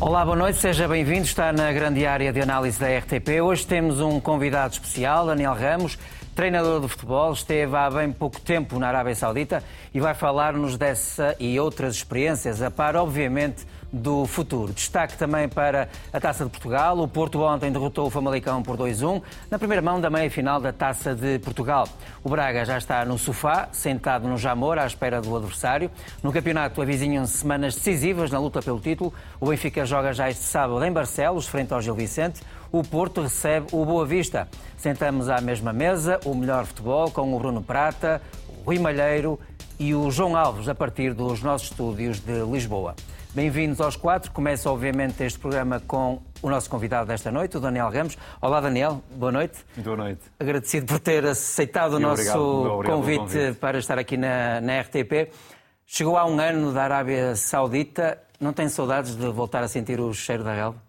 Olá, boa noite, seja bem-vindo. Está na grande área de análise da RTP. Hoje temos um convidado especial, Daniel Ramos, treinador de futebol, esteve há bem pouco tempo na Arábia Saudita e vai falar-nos dessa e outras experiências, a par, obviamente, do futuro. Destaque também para a Taça de Portugal. O Porto ontem derrotou o Famalicão por 2-1 na primeira mão da meia-final da Taça de Portugal. O Braga já está no sofá, sentado no Jamor, à espera do adversário. No campeonato avizinham-se semanas decisivas na luta pelo título. O Benfica joga já este sábado em Barcelos, frente ao Gil Vicente. O Porto recebe o Boa Vista. Sentamos à mesma mesa o melhor futebol com o Bruno Prata, o Rui Malheiro e o João Alves, a partir dos nossos estúdios de Lisboa. Bem-vindos aos quatro. Começa, obviamente, este programa com o nosso convidado desta noite, o Daniel Ramos. Olá, Daniel. Boa noite. Boa noite. Agradecido por ter aceitado o nosso obrigado, obrigado convite, convite, para estar aqui na, na RTP. Chegou há um ano da Arábia Saudita. Não tem saudades de voltar a sentir o cheiro da relva?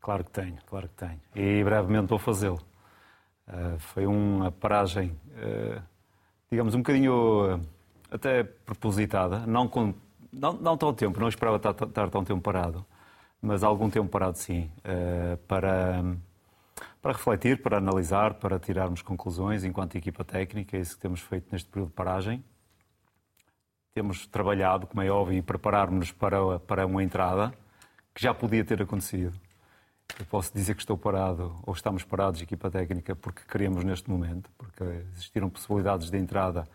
Claro que tenho, claro que tenho. E brevemente vou fazê-lo. Uh, foi uma paragem, uh, digamos, um bocadinho uh, até propositada, não com não, não tão tempo, não esperava estar, estar, tão tempo parado, mas algum tempo parado sim, uh, para, para refletir, para analisar, para tirarmos conclusões enquanto equipa técnica, é isso que temos feito neste período de paragem. Temos trabalhado, como é óbvio, e preparar-nos para, para uma entrada que já podia ter acontecido. Eu posso dizer que estou parado, ou estamos parados, equipa técnica, porque queremos neste momento, porque existiram possibilidades de entrada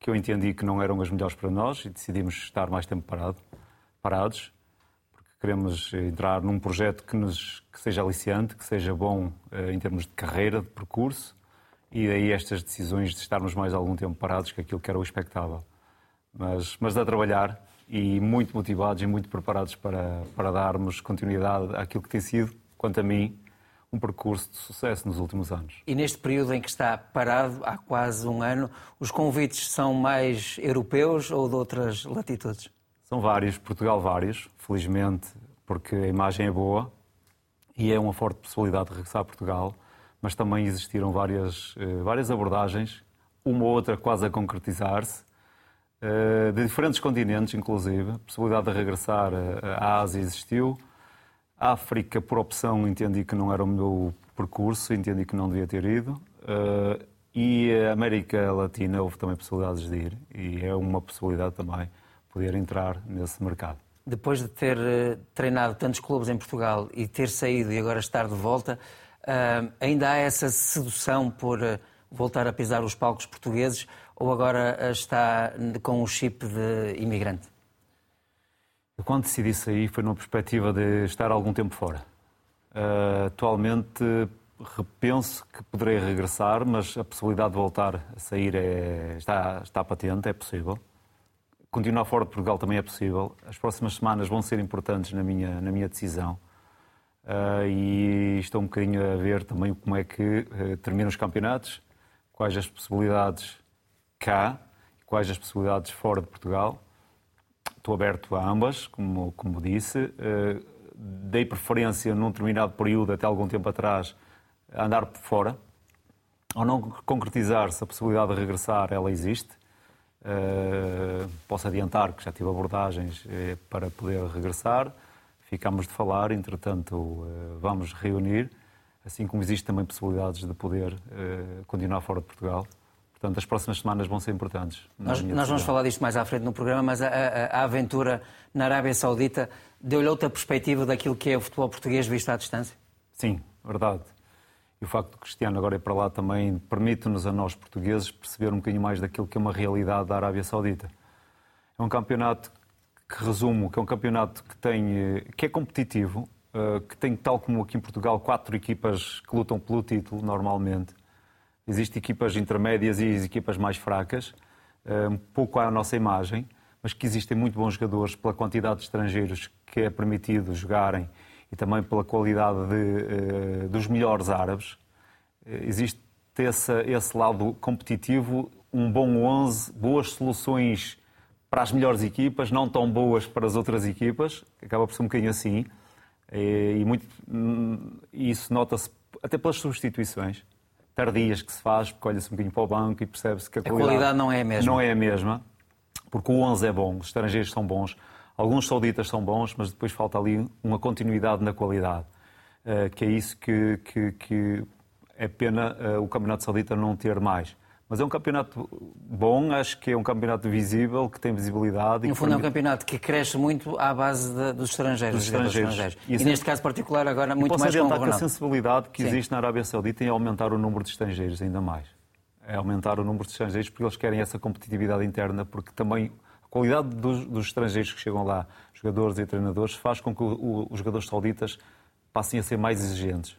que eu entendi que não eram as melhores para nós e decidimos estar mais tempo parado, parados, porque queremos entrar num projeto que, nos, que seja aliciante, que seja bom eh, em termos de carreira, de percurso, e daí estas decisões de estarmos mais algum tempo parados, que aquilo que era o expectável. Mas, mas a trabalhar e muito motivados e muito preparados para, para darmos continuidade àquilo que tem sido, quanto a mim, um percurso de sucesso nos últimos anos. E neste período em que está parado, há quase um ano, os convites são mais europeus ou de outras latitudes? São vários, Portugal vários, felizmente, porque a imagem é boa e é uma forte possibilidade de regressar a Portugal, mas também existiram várias, eh, várias abordagens, uma ou outra quase a concretizar-se, eh, de diferentes continentes, inclusive. A possibilidade de regressar à Ásia existiu, África, por opção, entendi que não era o meu percurso, entendi que não devia ter ido. Uh, e a América Latina houve também possibilidades de ir, e é uma possibilidade também poder entrar nesse mercado. Depois de ter uh, treinado tantos clubes em Portugal e ter saído e agora estar de volta, uh, ainda há essa sedução por voltar a pisar os palcos portugueses ou agora está com o chip de imigrante? Quando decidi sair, foi numa perspectiva de estar algum tempo fora. Uh, atualmente, repenso que poderei regressar, mas a possibilidade de voltar a sair é, está, está patente, é possível. Continuar fora de Portugal também é possível. As próximas semanas vão ser importantes na minha, na minha decisão. Uh, e estou um bocadinho a ver também como é que uh, terminam os campeonatos, quais as possibilidades cá, quais as possibilidades fora de Portugal estou aberto a ambas, como, como disse. Uh, dei preferência num determinado período, até algum tempo atrás, a andar por fora. Ao não concretizar-se a possibilidade de regressar, ela existe. Uh, posso adiantar que já tive abordagens uh, para poder regressar. Ficámos de falar, entretanto, vamos reunir, assim como existem também possibilidades de poder continuar fora de Portugal. Portanto, as próximas semanas vão ser importantes. Nós, nós vamos falar disto mais à frente no programa, mas a, a, a aventura na Arábia Saudita deu-lhe outra perspectiva daquilo que é o futebol português visto à distância? Sim, verdade. E o facto de Cristiano agora ir para lá também permite-nos a nós portugueses perceber um bocadinho mais daquilo que é uma realidade da Arábia Saudita. É um campeonato que resumo, que é um campeonato que tem eh, que é competitivo, eh, que tem tal como aqui em Portugal quatro equipas que lutam pelo título normalmente Existem equipas intermédias e equipas mais fracas, eh, um pouco à nossa imagem, mas que existem muito bons jogadores pela quantidade de estrangeiros que é permitido jogarem e também pela qualidade de, uh, dos melhores árabes. Uh, existe esse, esse lado competitivo, um bom 11, boas soluções para as melhores equipas, não tão boas para as outras equipas, acaba por ser um bocadinho assim. E, e muito, hum, isso nota-se até pelas substituições tardias que se faz, porque olha-se um bocadinho para o banco e percebe-se que a, a qualidade, qualidade, não é a mesma. Não é a mesma, porque o 11 é bom, os estrangeiros são bons. Alguns sauditas são bons, mas depois falta ali uma continuidade na qualidade, uh, que é isso que, que, que é pena uh, o Campeonato Saudita não ter mais. Mas é um campeonato bom, acho que é um campeonato visível, que tem visibilidade. No fundo, permite... é um campeonato que cresce muito à base de, dos estrangeiros. Dos estrangeiros. estrangeiros. E, assim, e, neste caso particular, agora, muito posso mais com o que a sensibilidade que Sim. existe na Arábia Saudita em aumentar o número de estrangeiros ainda mais. É aumentar o número de estrangeiros porque eles querem essa competitividade interna, porque também a qualidade dos, dos estrangeiros que chegam lá, jogadores e treinadores, faz com que o, o, os jogadores sauditas passem a ser mais exigentes,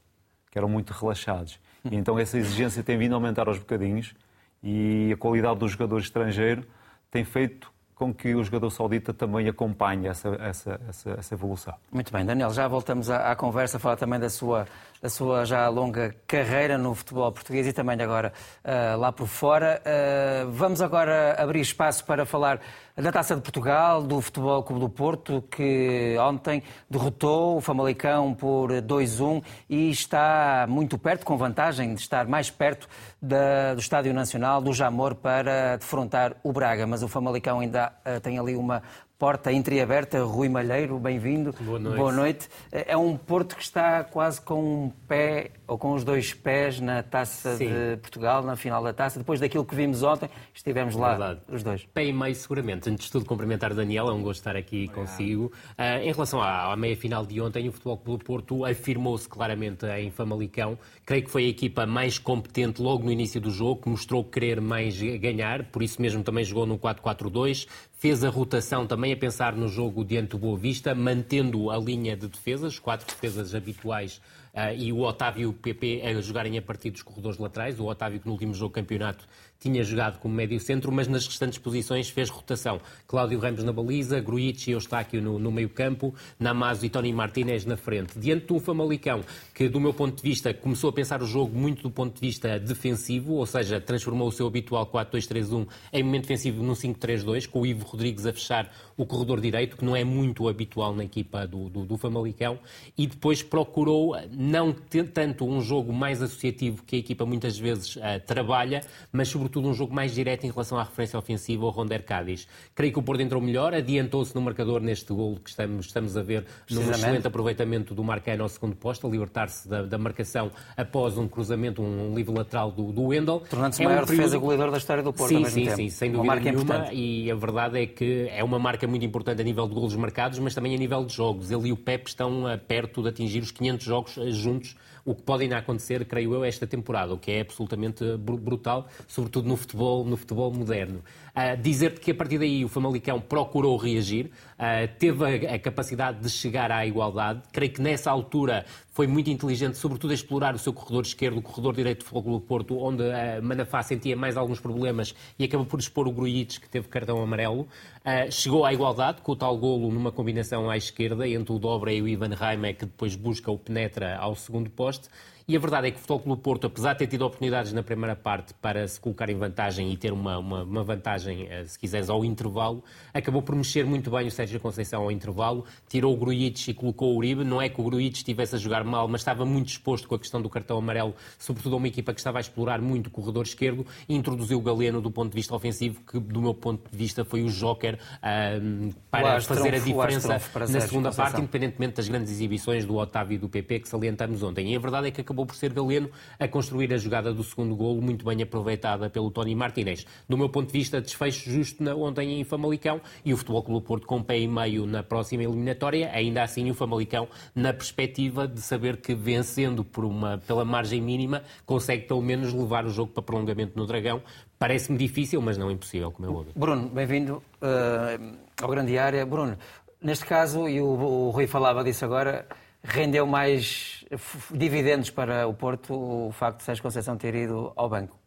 que eram muito relaxados. E então essa exigência tem vindo a aumentar aos bocadinhos e a qualidade do jogador estrangeiro tem feito com que o jogador saudita também acompanhe essa, essa, essa, essa evolução. Muito bem, Daniel, já voltamos à, à conversa, falar também da sua, da sua já longa carreira no futebol português e também agora uh, lá por fora. Uh, vamos agora abrir espaço para falar da Taça de Portugal, do Futebol Clube do Porto, que ontem derrotou o Famalicão por 2-1 e está muito perto, com vantagem de estar mais perto da, do Estádio Nacional, do Jamor, para defrontar o Braga. Mas o Famalicão ainda uh, tem ali uma porta entreaberta. Rui Malheiro, bem-vindo. Boa noite. Boa noite. É um Porto que está quase com um pé, ou com os dois pés, na Taça Sim. de Portugal, na final da Taça. Depois daquilo que vimos ontem, estivemos lá Verdade. os dois. Pé e meio, seguramente. Antes de tudo, cumprimentar Daniel, é um gosto estar aqui consigo. Uh, em relação à, à meia-final de ontem, o Futebol Clube Porto afirmou-se claramente em Famalicão. Creio que foi a equipa mais competente logo no início do jogo, que mostrou querer mais ganhar, por isso mesmo também jogou no 4-4-2, fez a rotação também a pensar no jogo diante do Boa Vista, mantendo a linha de defesas, quatro defesas habituais uh, e o Otávio e o PP a jogarem a partir dos corredores laterais. O Otávio que no último jogo campeonato tinha jogado como médio centro, mas nas restantes posições fez rotação. Cláudio Ramos na baliza, Gruitch e Eustáquio no, no meio campo, Namazo e Tony Martínez na frente. Diante de um Famalicão que, do meu ponto de vista, começou a pensar o jogo muito do ponto de vista defensivo, ou seja, transformou o seu habitual 4-2-3-1 em momento defensivo num 5-3-2, com o Ivo Rodrigues a fechar o corredor direito, que não é muito habitual na equipa do, do, do Famalicão, e depois procurou não tanto um jogo mais associativo que a equipa muitas vezes uh, trabalha, mas sobretudo sobretudo um jogo mais direto em relação à referência ofensiva ao Ronder Cádiz. Creio que o Porto entrou melhor, adiantou-se no marcador neste gol que estamos, estamos a ver num excelente aproveitamento do Marcano ao segundo posto, a libertar-se da, da, marcação após um cruzamento, um, um livre lateral do, do Wendel. Tornando-se é o maior um período... defesa goleador da história do Porto sim, sim, tempo. Sim, sem dúvida nenhuma. Importante. E a verdade é que é uma marca muito importante a nível de golos marcados, mas também a nível de jogos. Ele e o Pep estão uh, perto de atingir os 500 jogos uh, juntos o que pode ainda acontecer, creio eu, esta temporada, o que é absolutamente brutal, sobretudo no futebol, no futebol moderno. Uh, Dizer-te que a partir daí o Famalicão procurou reagir, uh, teve a, capacidade de chegar à igualdade. Creio que nessa altura foi muito inteligente, sobretudo a explorar o seu corredor esquerdo, o corredor direito do Futebol Porto, onde a Manafá sentia mais alguns problemas e acabou por expor o Grujic, que teve cartão amarelo. Uh, chegou à igualdade com o tal golo numa combinação à esquerda entre o Dobra e o Ivan Reimer, que depois busca o penetra ao segundo poste. E a verdade é que o Futebol Clube Porto, apesar de ter tido oportunidades na primeira parte para se colocar em vantagem e ter uma, uma, uma vantagem, eh, se quiseres, ao intervalo, acabou por mexer muito bem o Sérgio Conceição ao intervalo, tirou o Grujic e colocou o Uribe. Não é que o Grujic estivesse a jogar mal, mas estava muito exposto com a questão do cartão amarelo, sobretudo a uma equipa que estava a explorar muito o corredor esquerdo, e introduziu o Galeno do ponto de vista ofensivo, que do meu ponto de vista foi o joker uh, para fazer a diferença na segunda parte, independentemente das grandes exibições do Otávio e do PP que salientamos ontem. E a verdade é que acabou acabou por ser Galeno a construir a jogada do segundo golo, muito bem aproveitada pelo Tony Martinez. Do meu ponto de vista, desfecho justo na, ontem em Famalicão e o Futebol Clube Porto com pé e meio na próxima eliminatória, ainda assim o Famalicão na perspectiva de saber que vencendo por uma, pela margem mínima consegue pelo menos levar o jogo para prolongamento no Dragão. Parece-me difícil, mas não impossível, como é óbvio. Bruno, bem-vindo uh, ao Grande Área. Bruno, neste caso, e o, o Rui falava disso agora, rendeu mais dividendos para o Porto o facto de Sérgio Conceição ter ido ao banco?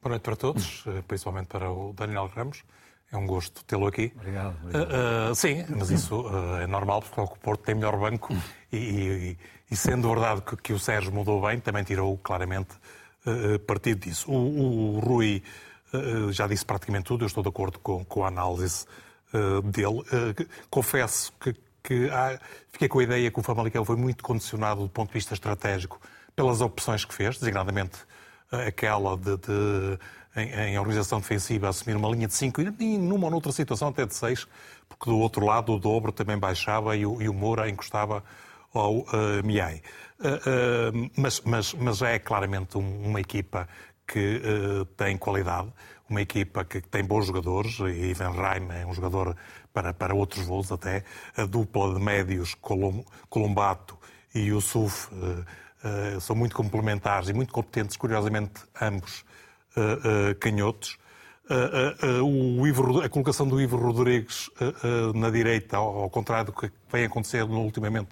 Boa noite para todos, eh, principalmente para o Daniel Ramos. É um gosto tê-lo aqui. Obrigado. obrigado. Uh, uh, sim, mas isso uh, é normal, porque o Porto tem melhor banco e, e, e sendo verdade que, que, o Sérgio mudou bem, também tirou claramente partido disso. O, o Rui já disse praticamente tudo, eu estou de acordo com, com a análise dele. confesso que que há, fiquei com a ideia que o Famalicão foi muito condicionado do ponto de vista estratégico pelas opções que fez, designadamente eh, aquela de, de em, em, organização defensiva, assumir uma linha de 5 e numa ou noutra situação até de 6, porque do outro lado o dobro também baixava e o, e o Moura encostava ao uh, Miai. Uh, uh, mas, mas, mas é claramente um, uma equipa que tem qualidade, uma equipa que tem bons jogadores, e Ivan Reim é um jogador para, para outros voos até, a dupla de médios Colombato e Yusuf são muito complementares e muito competentes, curiosamente ambos uh, canhotos. Uh, Ivo, a colocação do Ivo Rodrigues na direita, ao, ao, contrário do que vem acontecendo ultimamente,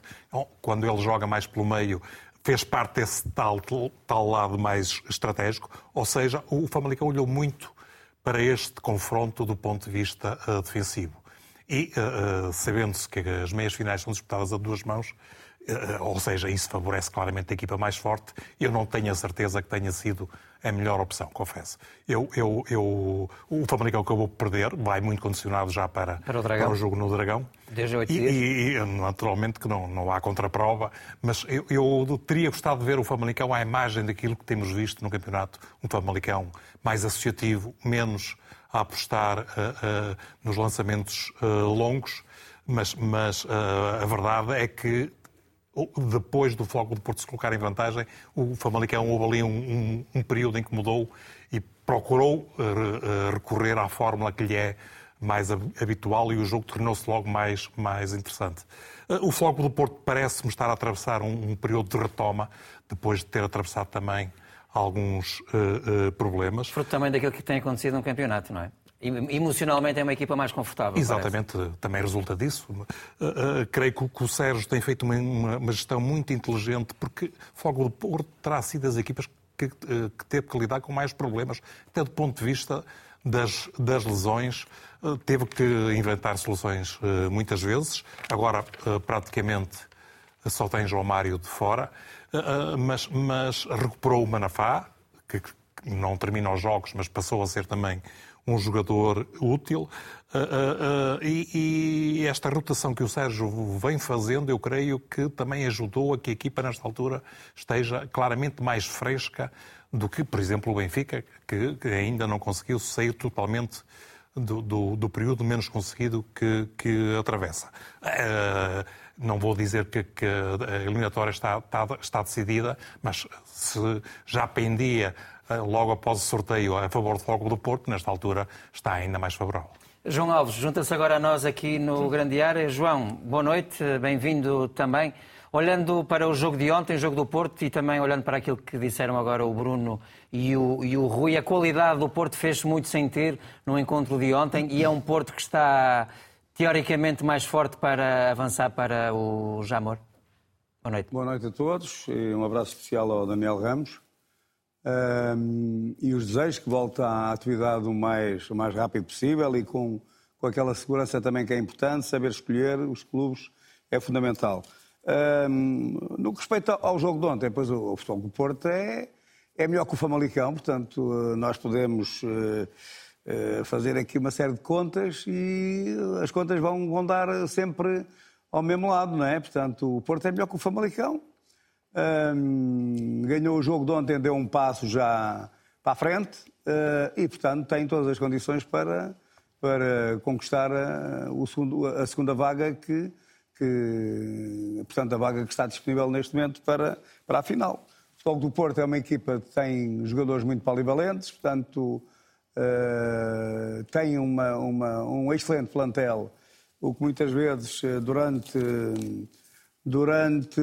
quando ele joga mais pelo meio, fez parte desse tal, tal lado mais estratégico. Ou seja, o Famalicão olhou muito para este confronto do ponto de vista defensivo. E, sabendo-se que as meias finais são disputadas a duas mãos, ou seja, isso favorece claramente a equipa mais forte. Eu não tenho a certeza que tenha sido a melhor opção, confesso. Eu, eu, eu, o Famalicão acabou por perder, vai muito condicionado já para, para, o, para o jogo no Dragão. Desde oito e, dias. E, e, naturalmente que não, não há contraprova, mas eu, eu teria gostado de ver o Famalicão à imagem daquilo que temos visto no campeonato, um Famalicão mais associativo, menos a apostar uh, uh, nos lançamentos uh, longos, mas, mas a verdade é que depois do Foco do Porto se colocar em vantagem, o Famalicão houve ali um, um, um período em que mudou e procurou uh, recorrer à fórmula que lhe é mais habitual e o jogo tornou-se logo mais, mais interessante. Uh, o Foco do Porto parece-me estar a atravessar um, um, período de retoma, depois de ter atravessado também alguns uh, problemas. Fruto também daquilo que tem acontecido no campeonato, não é? Emocionalmente é uma equipa mais confortável. Exatamente, parece. também resulta disso. Uh, uh, creio que, o Sérgio tem feito uma, uma, uma, gestão muito inteligente, porque Fogo do Porto terá sido as equipas que, uh, que teve que lidar com mais problemas, até do ponto de vista das, das lesões. teve que inventar soluções muitas vezes. Agora, praticamente, só tem João Mário de fora, mas, mas recuperou o Manafá, que não termina os jogos, mas passou a ser também um jogador útil. Uh, uh, uh, e, e, esta rotação que o Sérgio vem fazendo, eu creio que também ajudou a que a equipa, nesta altura, esteja claramente mais fresca do que, por exemplo, o Benfica, que, ainda não conseguiu sair totalmente do, do, do período menos conseguido que, que atravessa. não vou dizer que, que a eliminatória está, está, está decidida, mas se já pendia logo após o sorteio a favor do Fogo do Porto, nesta altura está ainda mais favorável. João Alves, junta-se agora a nós aqui no Grande Área. João, boa noite, bem-vindo também. Olhando para o jogo de ontem, o jogo do Porto, e também olhando para aquilo que disseram agora o Bruno e o, e o Rui, a qualidade do Porto fez-se muito sentir no encontro de ontem e é um Porto que está teoricamente mais forte para avançar para o Jamor. Boa noite. Boa noite a todos e um abraço especial ao Daniel Ramos um, e os desejos que volta à atividade o mais, o mais rápido possível e com, com aquela segurança também que é importante, saber escolher os clubes é fundamental. Um, no que respeita ao jogo de ontem, pois o, o futebol do Porto é, é melhor que o Famalicão, portanto nós podemos uh, uh, fazer aqui uma série de contas e as contas vão, vão dar sempre ao mesmo lado, não é? Portanto, o Porto é melhor que o Famalicão, ganhou o jogo de ontem, deu um passo já para a frente uh, e, portanto, tem todas as condições para, para conquistar a, o segundo, a segunda vaga que, que, portanto, a vaga que está disponível neste momento para, para a final. O Futebol do Porto é uma equipa que tem jogadores muito polivalentes, portanto, uh, tem uma, uma, um excelente plantel, o que muitas vezes, eh, durante durante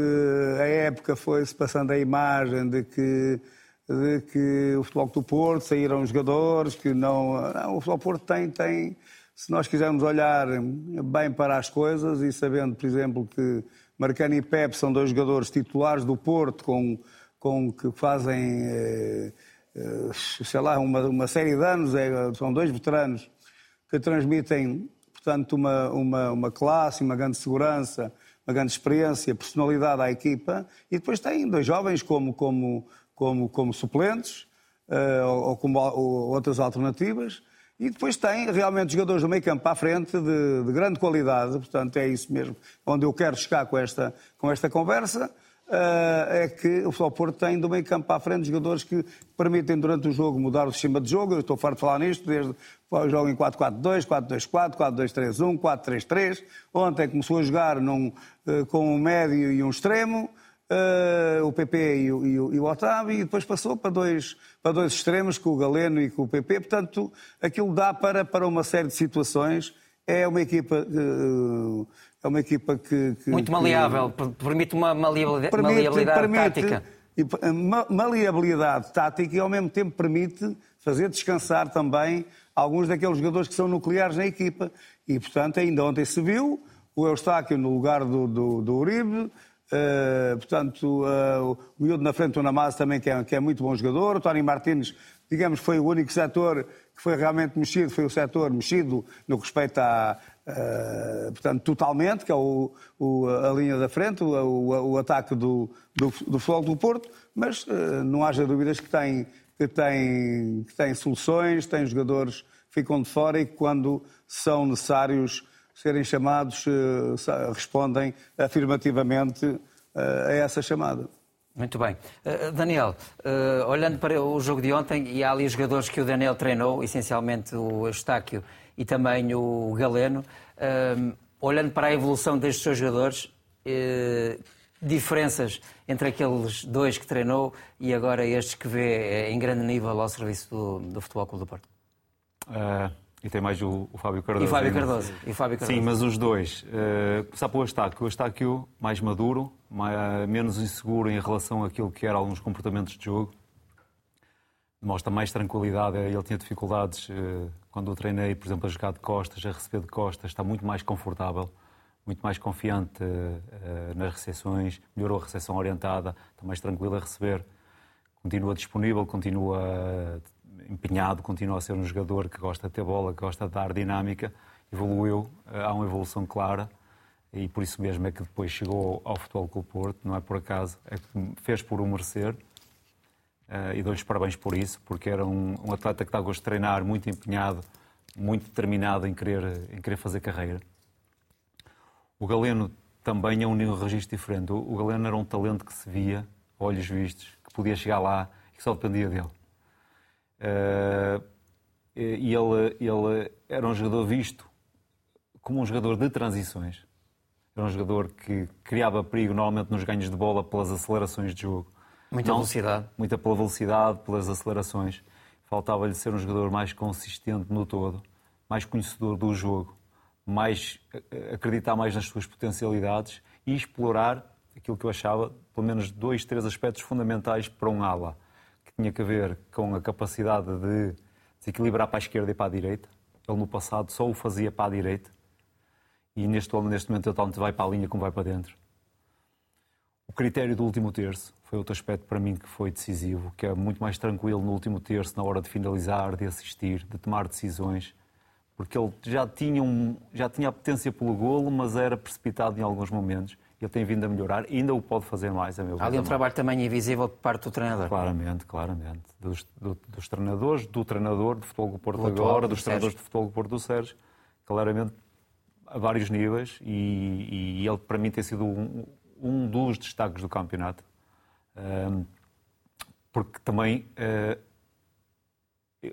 a época foi-se passando a imagem de que, de que o Futebol do Porto saíram jogadores que não, não. O Futebol do Porto tem, tem, se nós quisermos olhar bem para as coisas e sabendo, por exemplo, que Marcano e Pepe são dois jogadores titulares do Porto com, com que fazem, eh, eh, sei lá, uma, uma série de anos, é, são dois veteranos que transmitem, portanto, uma, uma, uma classe, uma grande segurança uma grande experiência, personalidade à equipa, e depois tem dois jovens como, como, como, como suplentes uh, ou, como ou outras alternativas, e depois tem realmente jogadores do meio campo à frente de, de, grande qualidade, portanto é isso mesmo onde eu quero chegar com esta, com esta conversa. É que o Futebol Porto tem do meio campo para a frente jogadores que permitem durante o jogo mudar o sistema de jogo. Eu estou farto de falar nisto, desde o jogo em 4-4-2, 4-2-4, 4-2-3-1, 4-3-3. Ontem começou a jogar num, com um médio e um extremo uh, o PP e o, e, o, e o, Otávio, e depois passou para dois, para dois extremos, com o Galeno e com o PP. Portanto, aquilo dá para, para uma série de situações. É uma equipa. Uh, é uma equipa que. que Muito maleável, que, permite uma maleabilidade, permite, maleabilidade permite, tática. E, maleabilidade tática e ao mesmo tempo permite fazer descansar também alguns daqueles jogadores que são nucleares na equipa. E, portanto, ainda ontem se viu o Eustáquio no lugar do, do, do Uribe, Uh, portanto, uh, o miúdo na frente do Namaz também, que é, que é, muito bom jogador. O Tony Martins, digamos, foi o único setor que foi realmente mexido, foi o setor mexido no que respeita a, uh, portanto, totalmente, que é o, o, a linha da frente, o, o ataque do, do, do futebol do Porto, mas não haja dúvidas que tem, que, tem, que tem soluções, tem jogadores que ficam de fora e que quando são necessários serem chamados, eh, respondem afirmativamente a essa chamada. Muito bem. Uh, Daniel, uh, olhando para o jogo de ontem, e há ali jogadores que o Daniel treinou, essencialmente o Eustáquio e também o Galeno, uh, olhando para a evolução destes seus jogadores, diferenças entre aqueles dois que treinou e agora estes que vê em grande nível ao serviço do, do Futebol Clube do Porto? E tem mais o, o Fábio Cardoso. E Fábio Cardoso. E Fábio Cardoso. Sim, mas os dois. Uh, começar pelo Eustáquio. O Eustáquio mais maduro, mais, menos inseguro em relação àquilo que eram alguns comportamentos de jogo. Mostra mais tranquilidade. Ele tinha dificuldades uh, quando o treinei, por exemplo, a jogar de costas, a receber de costas. Está muito mais confortável, muito mais confiante uh, nas recepções. Melhorou a recepção orientada, está mais tranquilo a receber. Continua disponível, continua empenhado, continua a ser um jogador que gosta de ter bola, que gosta de dar dinâmica, evoluiu, eh, há uma evolução clara e por isso mesmo é que depois chegou ao Futebol Clube Porto, não é por acaso, é que fez por o merecer eh, e dou-lhes parabéns por isso, porque era um, um atleta que está a gosto de treinar, muito empenhado, muito determinado em querer, em querer fazer carreira. O Galeno também é um registro diferente. O Galeno era um talento que se via, olhos vistos, que podia chegar lá e que só dependia dele. Uh, e ele, ele era um jogador visto como um jogador de transições. Era um jogador que criava perigo normalmente nos ganhos de bola pelas acelerações de jogo. Muita Não, velocidade. Muita pela velocidade, pelas acelerações. Faltava-lhe ser um jogador mais consistente no todo, mais conhecedor do jogo, mais acreditar mais nas suas potencialidades e explorar aquilo que eu achava, pelo menos dois, três aspectos fundamentais para um ala tinha que ver com a capacidade de desequilibrar para a esquerda e para a direita. Ele no passado só o fazia para a direita e neste, neste momento ele tanto vai para a linha como vai para dentro. O critério do último terço foi outro aspecto para mim que foi decisivo, que é muito mais tranquilo no último terço, na hora de finalizar, de assistir, de tomar decisões, porque ele já tinha, um, já tinha a potência pelo golo, mas era precipitado em alguns momentos ele tem vindo a melhorar e ainda o pode fazer mais, a meu Há ali um trabalho também invisível por parte do treinador. Claramente, claramente. Dos, do, dos treinadores, do treinador de futebol do Porto do agora, dos treinadores de futebol do Porto do Sérgio, claramente a vários níveis e, e ele para mim tem sido um, um dos destaques do campeonato. Porque também uh,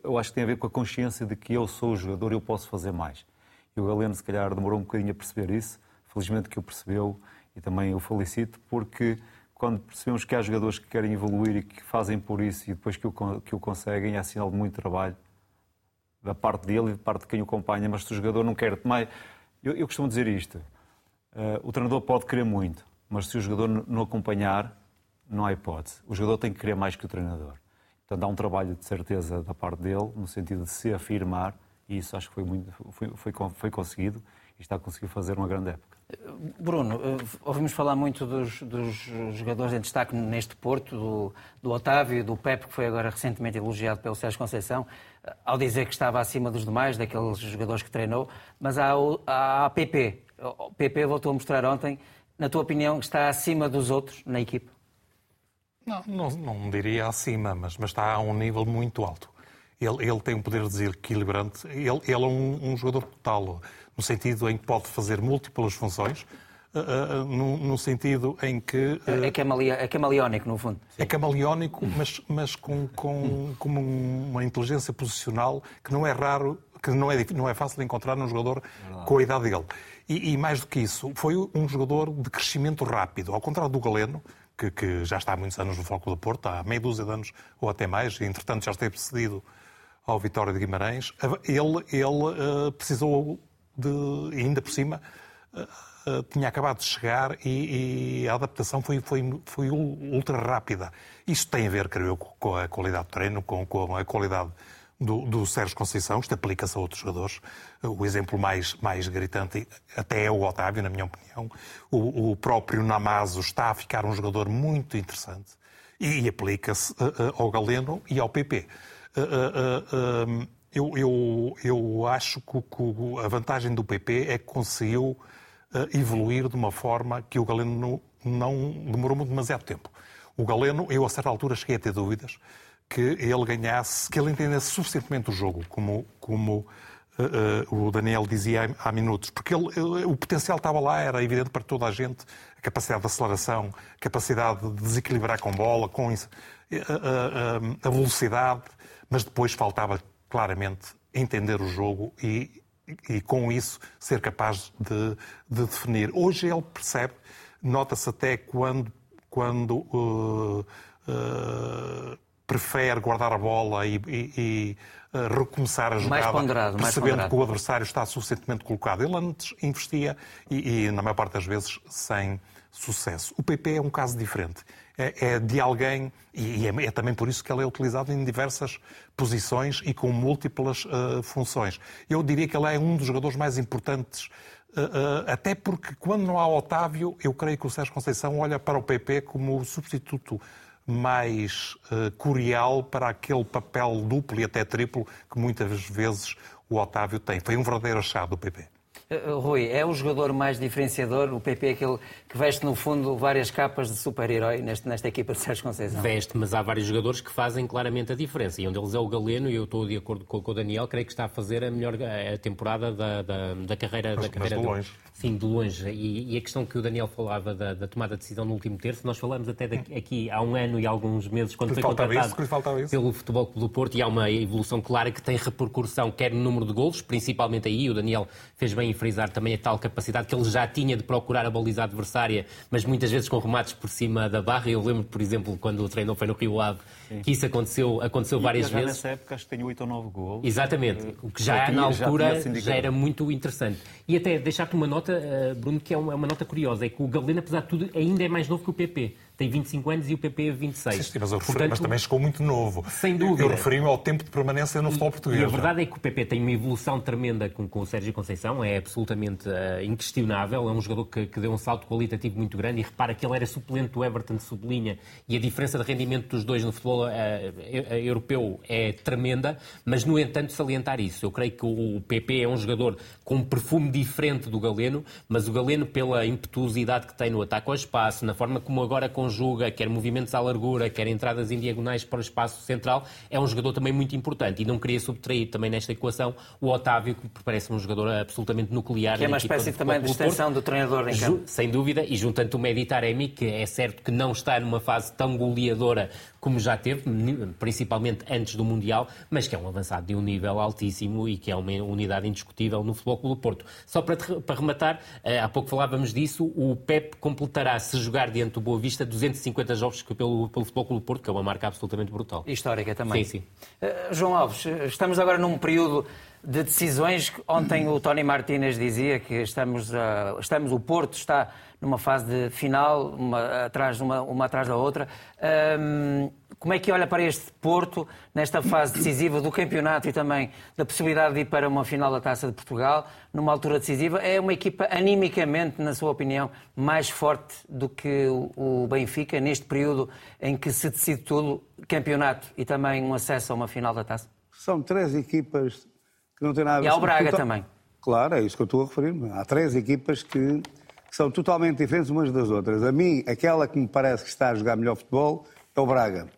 eu acho que tem a ver com a consciência de que eu sou o jogador e eu posso fazer mais. E o Galeno, se calhar, demorou um bocadinho a perceber isso. Felizmente que o percebeu e também o felicito porque quando percebemos que há jogadores que querem evoluir e que fazem por isso e depois que o, que o conseguem, é sinal de muito trabalho da parte dele e da parte de quem o acompanha, mas se o jogador não quer mais... Eu, eu costumo dizer isto, uh, o treinador pode querer muito, mas se o jogador não acompanhar, não há hipótese. O jogador tem que querer mais que o treinador. Portanto, há um trabalho de certeza da parte dele, no sentido de se afirmar, e isso acho que foi, muito, foi, foi, foi conseguido, e está a conseguir fazer uma grande época. Bruno, eh, ouvimos falar muito dos, dos jogadores em destaque neste Porto, do, do Otávio, do Pepe, que foi agora recentemente elogiado pelo Sérgio Conceição, eh, ao dizer que estava acima dos demais, daqueles jogadores que treinou, mas há, há a PP. O PP voltou a mostrar ontem, na tua opinião, está acima dos outros na equipe? Não, não, não diria acima, mas, mas está a um nível muito alto. Ele, ele tem um poder de desequilibrante. Ele, ele é um, um jogador total no sentido em que pode fazer múltiplas funções, uh, no, no, sentido em que. Uh, é, camale, é camaleónico, no fundo. É camaleónico, mas, mas com, com, com uma inteligência posicional que não é raro, que não é, não é fácil de encontrar num jogador com a idade dele. E, e, mais do que isso, foi um jogador de crescimento rápido. Ao contrário do Galeno, que, que já está há muitos anos no Foco do Porto, há meia dúzia de anos ou até mais, e entretanto já esteve cedido ao Vitória de Guimarães, ele, ele uh, precisou de, ainda por cima, uh, uh, tinha acabado de chegar e, e, a adaptação foi, foi, foi ultra rápida. Isso tem a ver, creio eu, com a qualidade de treino, com, com a qualidade do, do Sérgio Conceição, isto aplica-se a outros jogadores. O exemplo mais, mais gritante até é o Otávio, na minha opinião. O, o próprio Namazo está a ficar um jogador muito interessante e, e aplica-se uh, uh, ao Galeno e ao PP. Uh, eu, eu, eu acho que, a vantagem do PP é que conseguiu evoluir de uma forma que o Galeno não, demorou muito demasiado tempo. O Galeno, eu a certa altura cheguei a ter dúvidas que ele ganhasse, que ele entendesse suficientemente o jogo, como, como uh, uh, o Daniel dizia há, minutos, porque ele, uh, o potencial estava lá, era evidente para toda a gente, a capacidade de aceleração, a capacidade de desequilibrar com bola, com a velocidade, mas depois faltava claramente entender o jogo e, e com isso ser capaz de, de definir. Hoje ele percebe, nota-se até quando, quando prefere guardar a bola e, e, e eh, recomeçar a jogada, mais ponderado, percebendo mais que o adversário está suficientemente colocado. Ele antes investia e, e, na maior parte das vezes, sem sucesso. O PP é um caso diferente. É, é de alguém, e é, é, também por isso que ele é utilizado em diversas posições e com múltiplas uh, funções. Eu diria que ele é um dos jogadores mais importantes Uh, uh, até porque quando não há Otávio, eu creio que o Sérgio Conceição olha para o PP como o substituto mais uh, curial para aquele papel duplo e até triplo que muitas vezes o Otávio tem. Foi um verdadeiro achado do PP. Eh, Rui, é o jogador mais diferenciador, o PP, aquele que veste no fundo várias capas de super-herói nesta, nesta equipa de Sérgio Conceição? Veste, mas há vários jogadores que fazem claramente a diferença. E um deles é o Galeno, e eu estou de acordo com, com o Daniel, creio que está a fazer a melhor a temporada da, da, da carreira, mas, da carreira mas de longe. Sim, de longe. E, e, a questão que o Daniel falava da, da, tomada de decisão no último terço, nós falamos até daqui, aqui há um ano e alguns meses, quando foi contratado isso, pelo Futebol Clube do Porto, e há uma evolução clara que tem repercussão, quer no número de golos, principalmente aí, o Daniel fez bem em frisar também a tal capacidade que ele já tinha de procurar a baliza adversária, mas muitas vezes com remates por cima da barra. Eu lembro, por exemplo, quando o treinou foi no Rio Ave, Sim. que isso aconteceu, aconteceu e várias já vezes. nessa época acho que tem 8 ou 9 gols. Exatamente, o que já, já na altura já, já, era muito interessante. E até deixar-te uma nota, eh, Bruno, que é uma, é uma nota curiosa, é que o Galeno, apesar de tudo, ainda é mais novo que o PP tem 25 anos e o PP 26. Sim, mas, Portanto, mas também chegou muito novo. Sem dúvida. Eu referi-me ao tempo de permanência no futebol português. E a verdade é que o PP tem uma evolução tremenda com, com o Sérgio Conceição, é absolutamente uh, inquestionável, é um jogador que, que, deu um salto qualitativo muito grande e repara que ele era suplente do Everton de sublinha e a diferença de rendimento dos dois no futebol uh, europeu é tremenda, mas no entanto salientar isso. Eu creio que o PP é um jogador com um perfume diferente do Galeno, mas o Galeno pela impetuosidade que tem no ataque ao espaço, na forma como agora com conjuga, quer movimentos à largura, quer entradas em diagonais para o espaço central, é um jogador também muito importante. E não queria subtrair também nesta equação o Otávio, que parece um jogador absolutamente nuclear. Que é uma espécie também de extensão do treinador em campo. Sem dúvida, e juntando o Meditaremi, que é certo que não está numa fase tão goleadora como já teve, principalmente antes do Mundial, mas que é um avançado de um nível altíssimo e que é uma unidade indiscutível no Futebol Clube do Porto. Só para, para rematar, eh, há pouco falávamos disso, o Pep completará, se jogar diante do Boa Vista, 250 jogos pelo, pelo Futebol Clube do Porto, que é uma marca absolutamente brutal. Histórica também. Sim, sim. Uh, João Alves, estamos agora num período de decisões. Ontem o Tony Martínez dizia que estamos, estamos o Porto está numa fase de final, uma atrás, uma, uma atrás da outra. Um, como é que olha para este Porto nesta fase decisiva do campeonato e também da possibilidade de ir para uma final da Taça de Portugal, numa altura decisiva? É uma equipa animicamente, na sua opinião, mais forte do que o Benfica neste período em que se decide tudo, campeonato e também um acesso a uma final da Taça? São três equipas que não têm nada a ver... E ao Braga também. Claro, é isso que eu estou a referir. Há três equipas que são totalmente diferentes umas das outras. A mim, aquela que me parece que está a jogar melhor futebol é o Braga.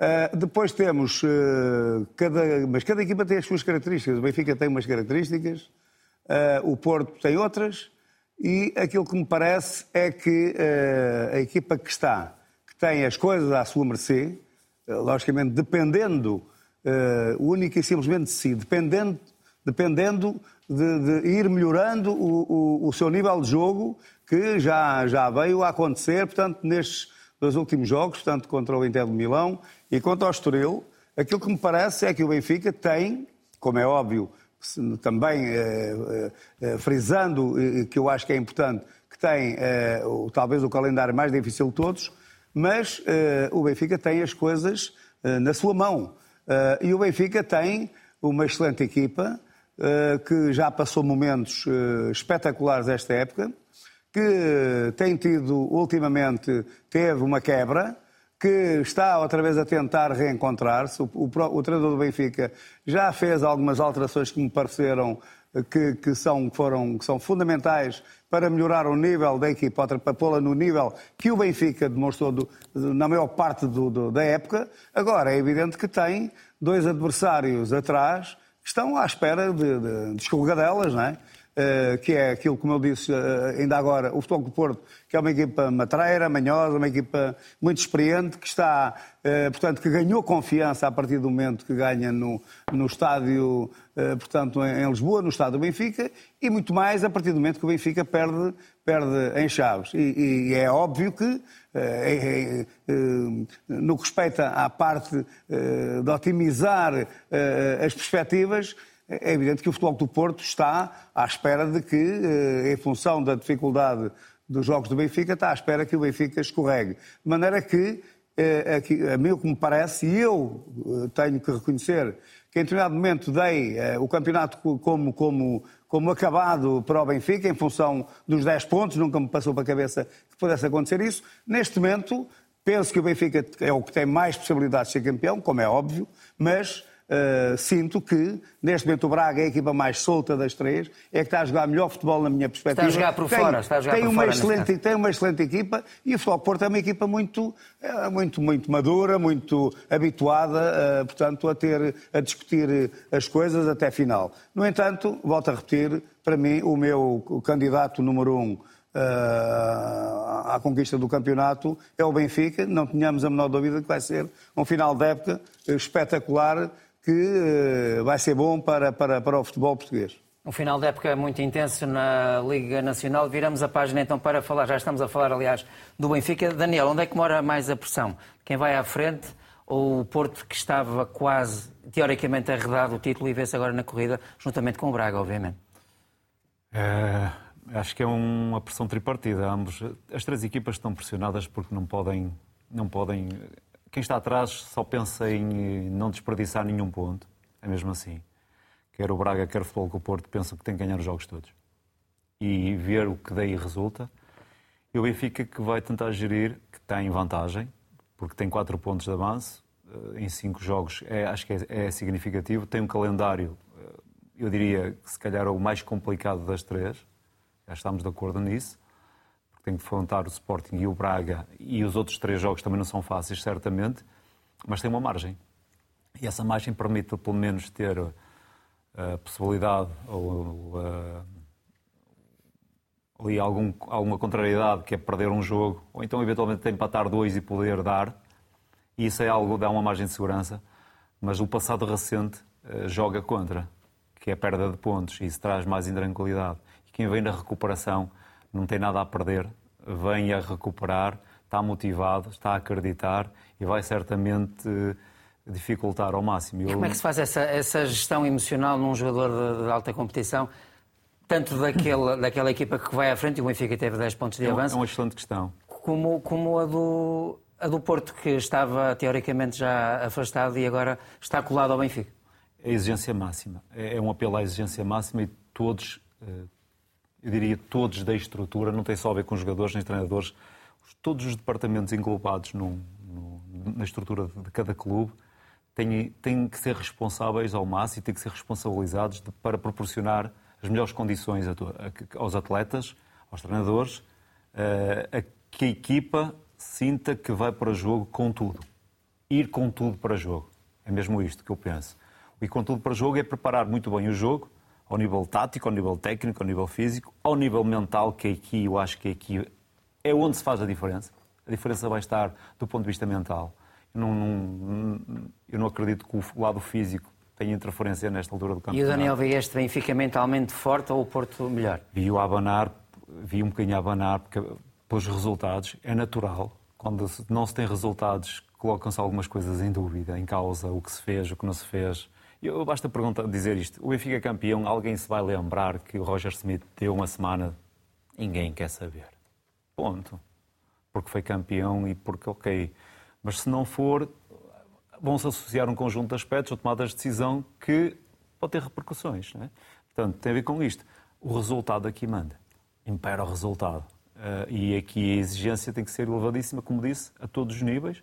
Uh, depois temos uh, cada, mas cada equipa tem as suas características. O Benfica tem umas características, uh, o Porto tem outras, E aquilo que me parece é que a equipa que está, que tem as coisas à sua mercê, logicamente dependendo única e simplesmente de si, dependendo, dependendo de, de ir melhorando o, o, o, seu nível de jogo, que já, já veio a acontecer, portanto, nestes dois últimos jogos, tanto contra o Inter de Milão e contra o Estoril, aquilo que me parece é que o Benfica tem, como é óbvio, também eh, eh, frisando que eu acho que é importante, que tem eh, talvez o calendário mais difícil de todos, mas o Benfica tem as coisas na sua mão. e o Benfica tem uma excelente equipa, que já passou momentos espetaculares esta época, que tem tido, ultimamente, teve uma quebra, que está outra vez a tentar reencontrar-se. O, o, o, treinador do Benfica já fez algumas alterações que me pareceram que, que, são, foram, que são fundamentais para melhorar o nível da equipa, para pô-la no nível que o Benfica demonstrou do, na maior parte do, do, da época. Agora, é evidente que tem dois adversários atrás estão à espera de, de, de escorregadelas, não é? Eh, que é aquilo, como eu disse eh, ainda agora, o Futebol do Porto, que é uma equipa matreira, manhosa, uma equipa muito experiente, que está, eh, portanto, que ganhou confiança a partir do momento que ganha no, no estádio, portanto, em Lisboa, no estádio do Benfica, e muito mais a partir do momento que o Benfica perde, perde em Chaves. E, e é óbvio que, no que respeita à parte de otimizar as perspectivas, é evidente que o Futebol do Porto está à espera de que, eh, em função da dificuldade dos jogos do Benfica, está à espera que o Benfica escorregue. De maneira que, eh, a mim o que me parece, e eu eh, tenho que reconhecer que em determinado momento dei o campeonato como, como, como acabado para o Benfica, em função dos 10 pontos, nunca me passou para a cabeça que pudesse acontecer isso. Neste momento, penso que o Benfica é o que tem mais possibilidades de ser campeão, como é óbvio, mas Uh, sinto que, neste momento, o Braga é a equipa mais solta das três, é que está a jogar melhor futebol na minha perspectiva. Está a jogar por tem, fora, está a jogar tem por uma fora. Excelente, tem uma excelente equipa e o Futebol Porto é uma equipa muito, é, muito, muito madura, muito habituada, uh, portanto, a, ter, a discutir as coisas até final. No entanto, volto a repetir, para mim, o meu candidato número um uh, à conquista do campeonato é o Benfica. Não tenhamos a menor dúvida que vai ser um final de época espetacular que uh, vai ser bom para, para, para o futebol português. Um final de época muito intenso na Liga Nacional. Viramos a página então para falar, já estamos a falar, aliás, do Benfica. Daniel, onde é que mora mais a pressão? Quem vai à frente ou o Porto que estava quase, teoricamente, arredado o título e vê-se agora na corrida, juntamente com o Braga, obviamente? É, acho que é uma pressão tripartida. Ambos, as três equipas estão pressionadas porque não podem, não podem quem está atrás só pensa em não desperdiçar nenhum ponto. É mesmo assim. Quer o Braga, quer o Futebol com o Porto, pensam que tem que ganhar os jogos todos. E ver o que daí resulta. E o Benfica que vai tentar gerir, que tem vantagem, porque tem quatro pontos de avanço eh, em cinco jogos, é, acho que é, é significativo. Tem um calendário, eh, eu diria, que se calhar é o mais complicado das três. Já estamos de acordo nisso tem que defrontar o Sporting e o Braga, e os outros três jogos também não são fáceis, certamente, mas tem uma margem. E essa margem permite, pelo menos, ter a uh, possibilidade ou uh, ali algum, alguma contrariedade, que é perder um jogo, ou então, eventualmente, empatar dois e poder dar. E isso é algo dá uma margem de segurança, mas o passado recente uh, joga contra, que é a perda de pontos, e isso traz mais intranquilidade. E quem vem na recuperação não tem nada a perder, vem a recuperar, está motivado, está a acreditar e vai certamente dificultar ao máximo. Eu... Como é que se faz essa, essa gestão emocional num jogador de, de alta competição? Tanto daquele, daquela equipa que vai à frente, e o Benfica teve 10 pontos de é avanço. É uma excelente questão. Como, como a, do, a do Porto, que estava teoricamente já afastado e agora está colado ao Benfica. É a exigência máxima. É, é um apelo à exigência máxima e todos eh, eu diria todos da estrutura, não tem só a ver com jogadores nem treinadores, todos os departamentos englobados no, no, na estrutura de cada clube têm, têm, que ser responsáveis ao máximo e têm que ser responsabilizados de, para proporcionar as melhores condições a, a, aos atletas, aos treinadores, a, a que a equipa sinta que vai para jogo com tudo. Ir com tudo para jogo. É mesmo isto que eu penso. Ir com tudo para jogo é preparar muito bem o jogo, ao nível tático, ao nível técnico, ao nível físico, ao nível mental, que aqui eu acho que aqui é onde se faz a diferença. A diferença vai estar do ponto de vista mental. Eu não, não, eu não acredito que o lado físico tenha interferência nesta altura do campeonato. E o Daniel vê este Benfica mentalmente forte ou o Porto melhor? Vi-o abanar, vi um bocadinho abanar porque, pelos resultados. É natural. Quando não se tem resultados, colocam-se algumas coisas em dúvida, em causa, o que se fez, o que não se fez. Eu basta perguntar, dizer isto. O Benfica campeão, alguém se vai lembrar que o Roger Smith deu uma semana? Ninguém quer saber. Ponto. Porque foi campeão e porque, ok. Mas se não for, vão-se associar um conjunto de aspectos ou tomadas de decisão que pode ter repercussões. Não é? Portanto, tem a ver com isto. O resultado aqui manda. Impera o resultado. Uh, e aqui a exigência tem que ser elevadíssima, como disse, a todos os níveis.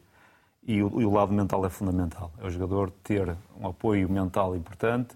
E o, e o, lado mental é fundamental. É o jogador ter um apoio mental importante,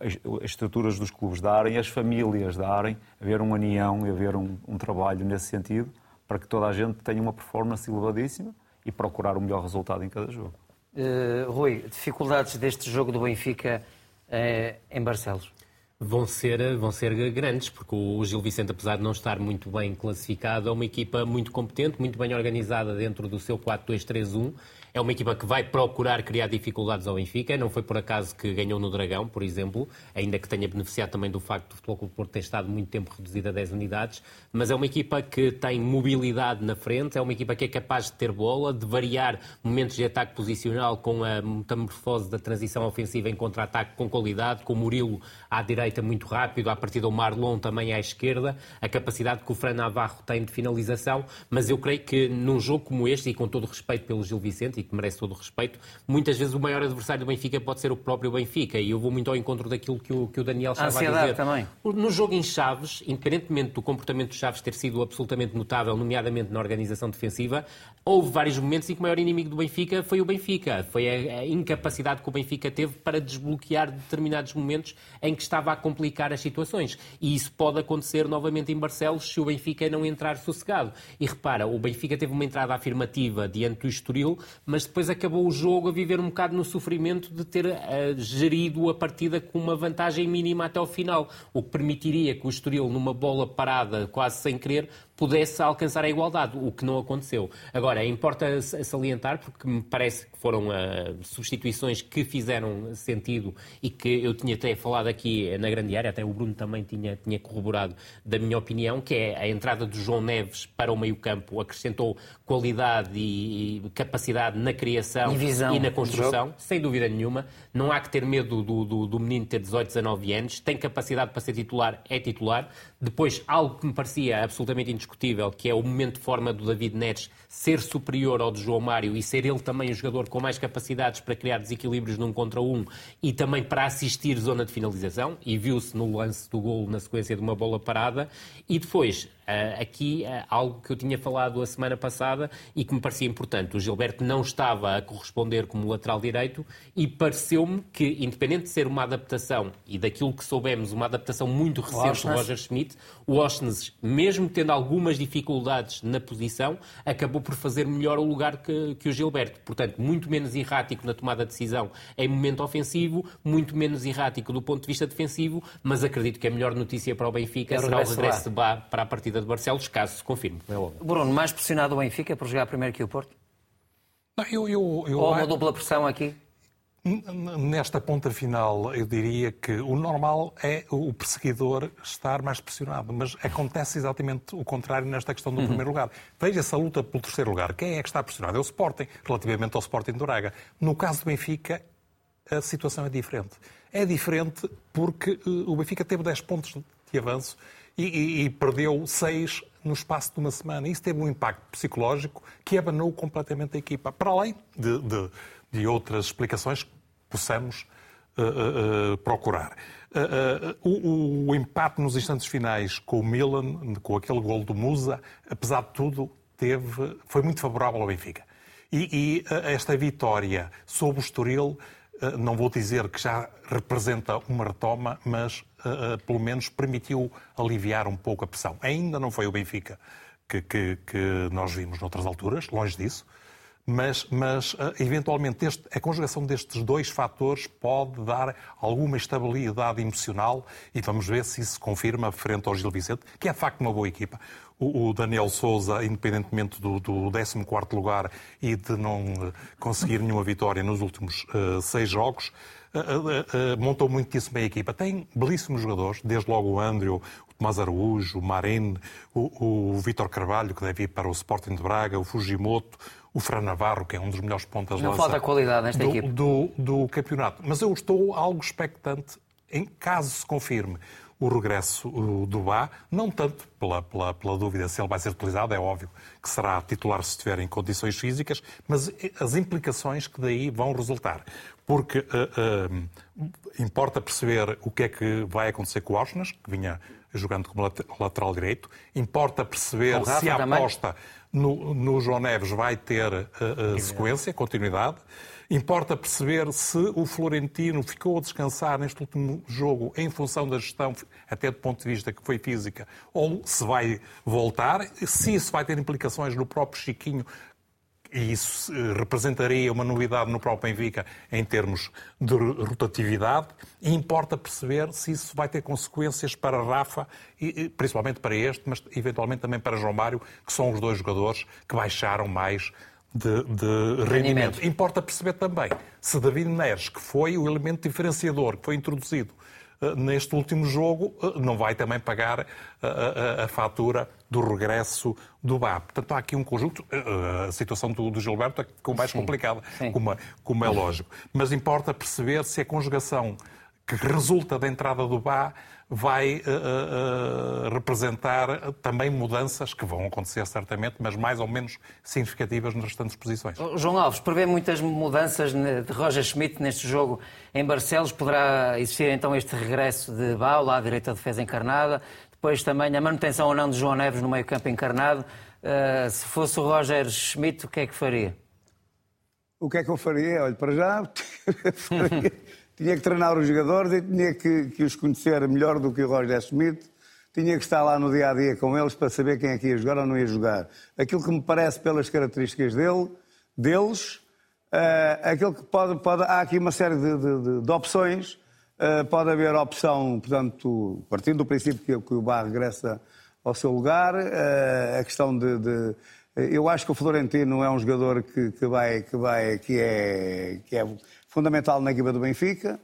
as, as estruturas dos clubes darem, as famílias darem, haver uma união e haver um, um, trabalho nesse sentido, para que toda a gente tenha uma performance elevadíssima e procurar o melhor resultado em cada jogo. Uh, Rui, dificuldades deste jogo do Benfica uh, em Barcelos? Vão ser, vão ser grandes, porque o Gil Vicente, apesar de não estar muito bem classificado, é uma equipa muito competente, muito bem organizada dentro do seu 4-2-3-1 é uma equipa que vai procurar criar dificuldades ao Benfica. Não foi por acaso que ganhou no Dragão, por exemplo, ainda que tenha beneficiado também do facto do Futebol Clube Porto ter estado muito tempo reduzido a 10 unidades. Mas é uma equipa que tem mobilidade na frente, é uma equipa que é capaz de ter bola, de variar momentos de ataque posicional com a metamorfose da transição ofensiva em contra-ataque com qualidade, com o Murilo à direita muito rápido, a partir do Marlon também à esquerda, a capacidade que o Fran Navarro tem de finalização. Mas eu creio que num jogo como este, e com todo o respeito pelo Gil Vicente, que merece todo o respeito, muitas vezes o maior adversário do Benfica pode ser o próprio Benfica. E eu vou muito ao encontro daquilo que o, que o Daniel estava a, a dizer. também. No jogo em Chaves, independentemente do comportamento de Chaves ter sido absolutamente notável, nomeadamente na organização defensiva, houve vários momentos em que o maior inimigo do Benfica foi o Benfica. Foi a, a incapacidade que o Benfica teve para desbloquear determinados momentos em que estava a complicar as situações. E isso pode acontecer novamente em Barcelos se o Benfica não entrar sossegado. E repara, o Benfica teve uma entrada afirmativa diante do Estoril, mas depois acabou o jogo a viver um bocado no sofrimento de ter uh, gerido a partida com uma vantagem mínima até ao final, o que permitiria que o Estoril, numa bola parada, quase sem querer, pudesse alcançar a igualdade, o que não aconteceu. Agora, importa salientar, porque me parece que foram uh, substituições que fizeram sentido e que eu tinha até falado aqui na grande área, até o Bruno também tinha, tinha corroborado da minha opinião, que é a entrada de João Neves para o meio-campo acrescentou qualidade e, e capacidade na criação e, e na construção, sem dúvida nenhuma. Não há que ter medo do, do, do menino ter 18, 19 anos, tem capacidade para ser titular, é titular. Depois, algo que me parecia absolutamente indiscutível, que é o momento de forma do David Neres ser superior ao de João Mário e ser ele também o jogador com mais capacidades para criar desequilíbrios num contra um e também para assistir zona de finalização, e viu-se no lance do gol na sequência de uma bola parada. E depois, Uh, aqui, uh, algo que eu tinha falado a semana passada e que me parecia importante. O Gilberto não estava a corresponder como lateral direito e pareceu-me que, independente de ser uma adaptação e daquilo que soubemos, uma adaptação muito recente do Roger Schmidt, o Osnes, mesmo tendo algumas dificuldades na posição, acabou por fazer melhor o lugar que, que o Gilberto. Portanto, muito menos errático na tomada de decisão em momento ofensivo, muito menos errático do ponto de vista defensivo, mas acredito que a melhor notícia para o Benfica é será o regresso de Bá para a partida de Barcelos, caso se confirme. É Bruno, mais pressionado o Benfica por jogar primeiro que o Porto? Não, eu, eu, eu... Ou uma dupla pressão aqui? Nesta ponta final, eu diria que o normal é o perseguidor estar mais pressionado, mas acontece exatamente o contrário nesta questão do uhum. primeiro lugar. Veja essa luta pelo terceiro lugar. Quem é que está pressionado? É o Sporting, relativamente ao Sporting do Braga. No caso do Benfica, a situação é diferente. É diferente porque eh, o Benfica teve 10 pontos de avanço e, e, e perdeu seis no espaço de uma semana. Isso teve um impacto psicológico que abanou completamente a equipa, para além de, de, de outras explicações que possamos uh, uh, procurar. Uh, o, o, empate nos instantes finais com o Milan, com aquele gol do Musa, apesar de tudo, teve, foi muito favorável ao Benfica. E, e esta vitória sobre o Estoril, não vou dizer que já representa uma retoma, mas uh, pelo menos permitiu aliviar um pouco a pressão. Ainda não foi o Benfica que, que, que nós vimos noutras alturas, longe disso, mas, mas eventualmente este, a conjugação destes dois fatores pode dar alguma estabilidade emocional e vamos ver se isso se confirma frente ao Gil Vicente, que é de facto uma boa equipa. O, Daniel Souza, independentemente do, do 14 lugar e de não conseguir nenhuma vitória nos últimos uh, seis jogos, uh, uh, montou muitíssimo bem a equipa. Tem belíssimos jogadores, desde logo o Andrew, o Tomás Araújo, o Marin, o, o Vítor Carvalho, que deve ir para o Sporting de Braga, o Fujimoto, o Fran Navarro, que é um dos melhores pontas Não falta qualidade nesta do, equipe. Do, do campeonato. Mas eu estou algo expectante, em caso se confirme o regresso do Bá, não tanto pela, pela, pela, dúvida se ele vai ser utilizado, é óbvio que será titular se estiver em condições físicas, mas as implicações que daí vão resultar. Porque uh, uh, importa perceber o que é que vai acontecer com o Auschwitz, que vinha jogando como lateral direito, importa perceber se a aposta no, no, João Neves vai ter uh, sequência, continuidade. Importa perceber se o Florentino ficou a descansar neste último jogo em função da gestão, até do ponto de vista que foi física, ou se vai voltar, se isso vai ter implicações no próprio Chiquinho, e isso representaria uma novidade no próprio Benfica em termos de rotatividade, e importa perceber se isso vai ter consequências para Rafa, e principalmente para este, mas eventualmente também para João Mário, que são os dois jogadores que baixaram mais de, de rendimento. Importa perceber também se David Neres, que foi o elemento diferenciador que foi introduzido uh, neste último jogo, uh, não vai também pagar a, a, a fatura do regresso do BAP. Portanto, há aqui um conjunto. A situação do, do Gilberto é mais Sim. complicada, como, como é lógico. Mas importa perceber se a conjugação que resulta da entrada do BA vai uh, uh, representar também mudanças que vão acontecer certamente, mas mais ou menos significativas nas restantes posições. João Alves, prevê muitas mudanças de Roger Schmidt neste jogo em Barcelos. Poderá existir então este regresso de Bau, lá à direita defesa encarnada, depois também a manutenção ou não de João Neves no meio campo encarnado. Uh, se fosse o Roger Schmidt, o que é que faria? O que é que eu faria? Olha, para já, tinha que treinar os jogadores e tinha que, que os conhecer melhor do que o Roger Schmidt. Tinha que estar lá no dia a dia com eles para saber quem é que ia jogar ou não ia jogar. Aquilo que me parece pelas características dele, deles, uh, aquilo que pode, pode. Há aqui uma série de, de, de opções. Uh, pode haver opção, portanto, partindo do princípio que, que o Bar regressa ao seu lugar, uh, a questão de, de, Eu acho que o Florentino é um jogador que, que vai, que vai, que é, que é fundamental na equipa do Benfica.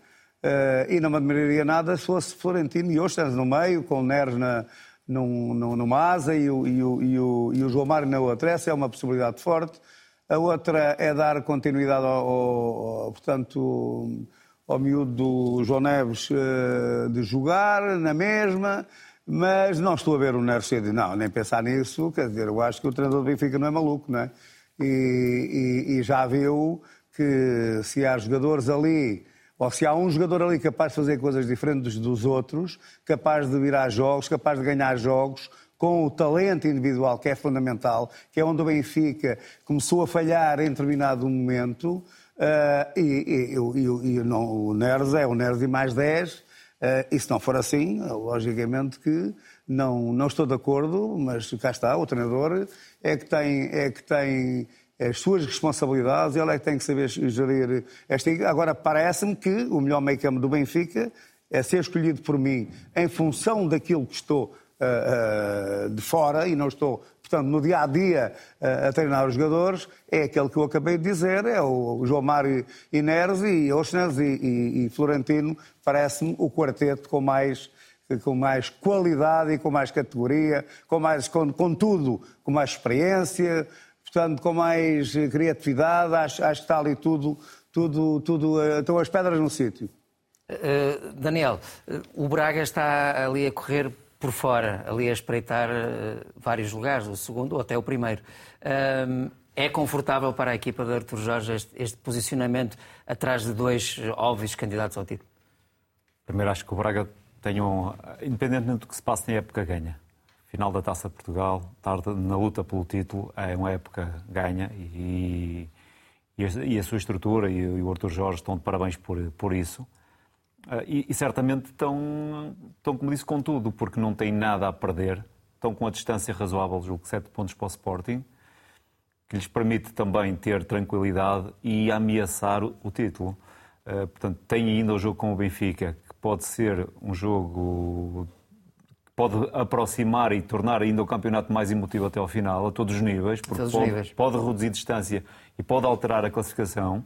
Uh, e não me admiraria nada se fosse Florentino e Ostens no meio, com o Neres na, num, num, numa asa e o, e, o, e, o, e o João Mário na outra. Essa é uma possibilidade forte. A outra é dar continuidade ao, ao, ao portanto, ao miúdo do João Neves uh, de jogar na mesma, mas não estou a ver o Neres cedo. Não, nem pensar nisso. Quer dizer, eu acho que o treinador do Benfica não é maluco, não é? E, e já viu que se há jogadores ali, ou se há um jogador ali capaz de fazer coisas diferentes dos outros, capaz de virar jogos, capaz de ganhar jogos, com o talento individual que é fundamental, que é onde o Benfica começou a falhar em determinado momento, uh, e, e, e, e não, o Neres é o Neres e mais 10, uh, eh, e se não for assim, logicamente que não, não estou de acordo, mas cá está, o treinador é que tem, é que tem as suas responsabilidades, ele é que tem que saber gerir esta. Agora, parece-me que o melhor meio campo do Benfica é ser escolhido por mim em função daquilo que estou uh, uh, de fora e não estou, portanto, no dia a dia uh, a treinar os jogadores, é aquele que eu acabei de dizer, é o João Mário Inês e Oxners e, e, e Florentino, parece-me o quarteto com mais com mais qualidade e com mais categoria, com mais com, com tudo, com mais experiência, portanto, com mais criatividade, acho, acho que está ali tudo, tudo, tudo, eh, estão as pedras no sítio. Uh, Daniel, o Braga está ali a correr por fora, ali a espreitar uh, vários lugares, o segundo ou até o primeiro. é confortável para a equipa de Artur Jorge este, este, posicionamento atrás de dois óbvios candidatos ao título? Primeiro, acho que o Braga tem um, independentemente do que se passe na época, ganha final da Taça de Portugal, tarde na luta pelo título, é uma época ganha e, e, a, sua estrutura e, o Arthur Jorge estão de parabéns por, por isso. Ah, e, e, certamente estão, estão, como disse, com tudo, porque não têm nada a perder, estão com a distância razoável, julgo que 7 pontos para o Sporting, que lhes permite também ter tranquilidade e ameaçar o título. Uh, portanto, tem ainda o jogo com o Benfica, que pode ser um jogo que pode aproximar e tornar ainda o campeonato mais emotivo até ao final, a todos os níveis, porque todos pode, níveis. pode, reduzir distância e pode alterar a classificação.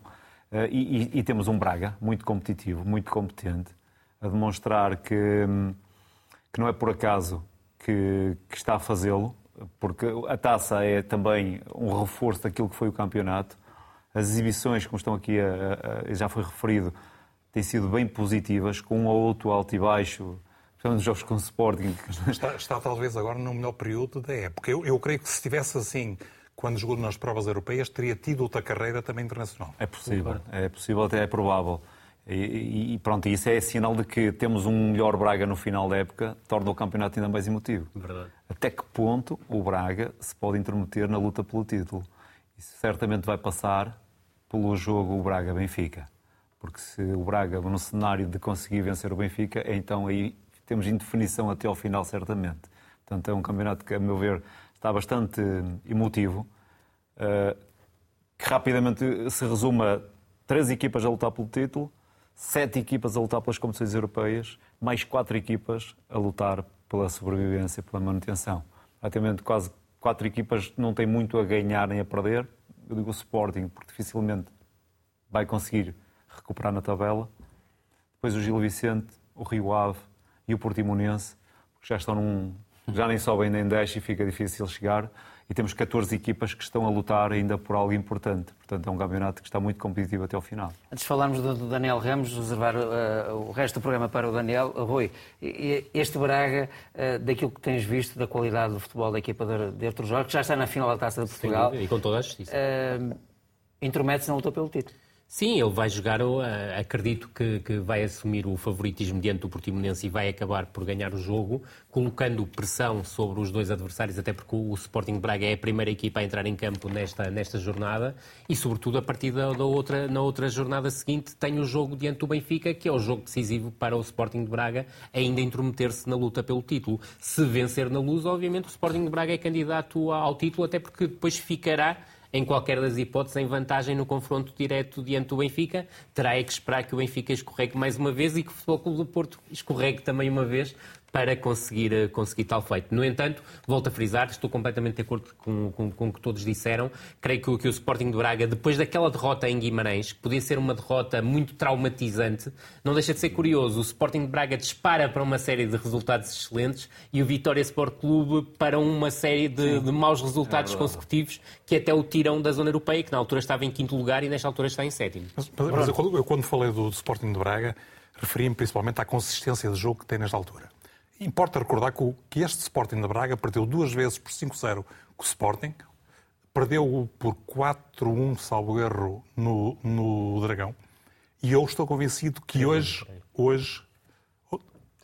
Uh, e, e, e, temos um Braga muito competitivo, muito competente, a demonstrar que, hum, que não é por acaso que, que está a fazê-lo, porque a taça é também um reforço daquilo que foi o campeonato. As exibições, como estão aqui, a, a, já foi referido, têm sido bem positivas, com um ou outro alto e baixo, principalmente nos jogos com Sporting. Está, está, talvez agora no melhor período da época. Eu, eu creio que se estivesse assim quando jogou nas provas europeias, teria tido outra carreira também internacional. É possível, é possível, até é provável. E, e, pronto, isso é sinal de que temos um melhor Braga no final da época, torna o campeonato ainda mais emotivo. Verdade. Até que ponto o Braga se pode intermeter na luta pelo título? Isso certamente vai passar pelo jogo Braga-Benfica. Porque se o Braga, no cenário de conseguir vencer o Benfica, então aí temos indefinição até ao final, certamente. Portanto, é um campeonato que, a meu ver, está bastante emotivo, eh, que rapidamente se resume a três equipas a lutar pelo título, sete equipas a lutar pelas competições europeias, mais quatro equipas a lutar pela sobrevivência, pela manutenção. Praticamente quase quatro equipas não têm muito a ganhar nem a perder. Eu digo o Sporting, porque dificilmente vai conseguir recuperar na tabela. Depois o Gil Vicente, o Rio Ave e o Portimonense, que já estão num, já nem sobem nem desce e fica difícil chegar e temos 14 equipas que estão a lutar ainda por algo importante. Portanto, é um campeonato que está muito competitivo até ao final. Antes de falarmos do, Daniel Ramos, reservar uh, o resto do programa para o Daniel. Uh, Rui, este Braga, uh, daquilo que tens visto da qualidade do futebol da equipa de, de Artur Jorge, que já está na final da Taça de Portugal. Sim, e com toda a justiça. Intromete-se na luta pelo título. Sim, ele vai jogar, acredito que, que, vai assumir o favoritismo diante do Portimonense e vai acabar por ganhar o jogo, colocando pressão sobre os dois adversários, até porque o Sporting Braga é a primeira equipa a entrar em campo nesta, nesta jornada e, sobretudo, a partir da, da, outra, na outra jornada seguinte, tem o jogo diante do Benfica, que é o jogo decisivo para o Sporting de Braga ainda intrometer-se na luta pelo título. Se vencer na luz, obviamente, o Sporting de Braga é candidato ao título, até porque depois ficará em qualquer das hipóteses, em vantagem no confronto direto diante do Benfica. Terá é que esperar que o Benfica escorregue mais uma vez e que o Futebol Clube do Porto escorregue também uma vez para conseguir, eh, conseguir tal feito. No entanto, volto a frisar, estou completamente de acordo com, com, com o que todos disseram. Creio que, que, o Sporting de Braga, depois daquela derrota em Guimarães, que podia ser uma derrota muito traumatizante, não deixa de ser curioso. O Sporting de Braga dispara para uma série de resultados excelentes e o Vitória Sport Clube para uma série de, de maus resultados é consecutivos que até o tiram da zona europeia, que na altura estava em quinto lugar e nesta altura está em sétimo. Mas, mas eu, eu, quando falei do Sporting de Braga, referi-me principalmente à consistência de jogo que tem nesta altura. Importa recordar que este Sporting da Braga perdeu duas vezes por 5-0 com o Sporting, perdeu por 4-1, salvo erro, no, no Dragão. E eu estou convencido que hoje. hoje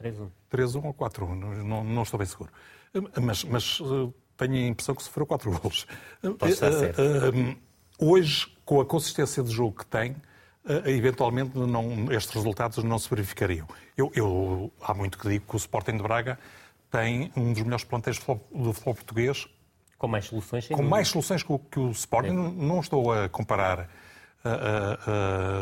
3-1. 3-1 ou 4-1, não, não, estou bem seguro. Mas, mas eh, tenho a impressão que sofreu 4 gols. Pode estar certo. Eh, hoje, com a consistência de jogo que tem, eh, eventualmente não, estes resultados não se verificariam. Eu, eu, há muito que digo que o Sporting de Braga tem um dos melhores plantéis do futebol português. Com mais soluções, Com mais soluções que o, que o Sporting. Não estou a comparar uh,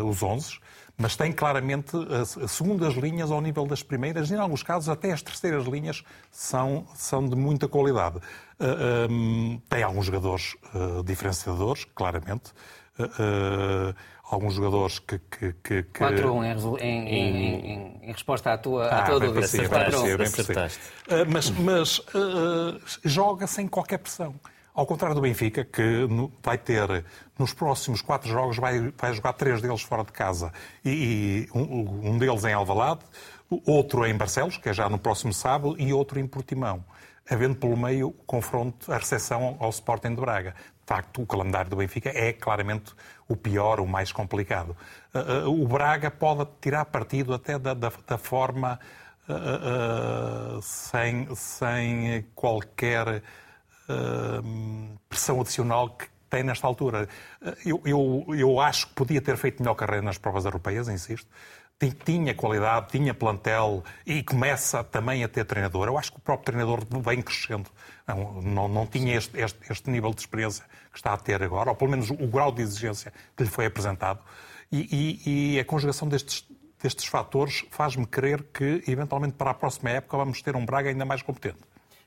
uh, uh, os 11, mas tem claramente as segundas linhas ao nível das primeiras e, em alguns casos, até as terceiras linhas são, são de muita qualidade. Um, tem alguns jogadores diferenciadores, claramente alguns jogadores que. que, que, que... 4-1 em, em, em, em, resposta à tua, ah, à tua dúvida. Acertaste. Uh, mas mas uh, joga sem qualquer pressão. Ao contrário do Benfica, que vai ter, nos próximos quatro jogos, vai, vai jogar três deles fora de casa. E, e um, um, deles em Alvalade, outro em Barcelos, que é já no próximo sábado, e outro em Portimão. Havendo pelo meio o confronto, a recepção ao Sporting de Braga facto, o calendário do Benfica é claramente o pior, o mais complicado. Uh, uh, o Braga pode tirar partido até da, da, da forma uh, sem, sem qualquer pressão adicional que tem nesta altura. Eu, eu, eu acho que podia ter feito melhor carreira nas provas europeias, insisto tinha qualidade, tinha plantel e começa também a ter treinador. Eu acho que o próprio treinador vem crescendo. Não, não, não tinha este, este, este, nível de experiência que está a ter agora, ou pelo menos o, o grau de exigência que lhe foi apresentado. E, e, e a conjugação destes, destes fatores faz-me crer que, eventualmente, para a próxima época, vamos ter um Braga ainda mais competente.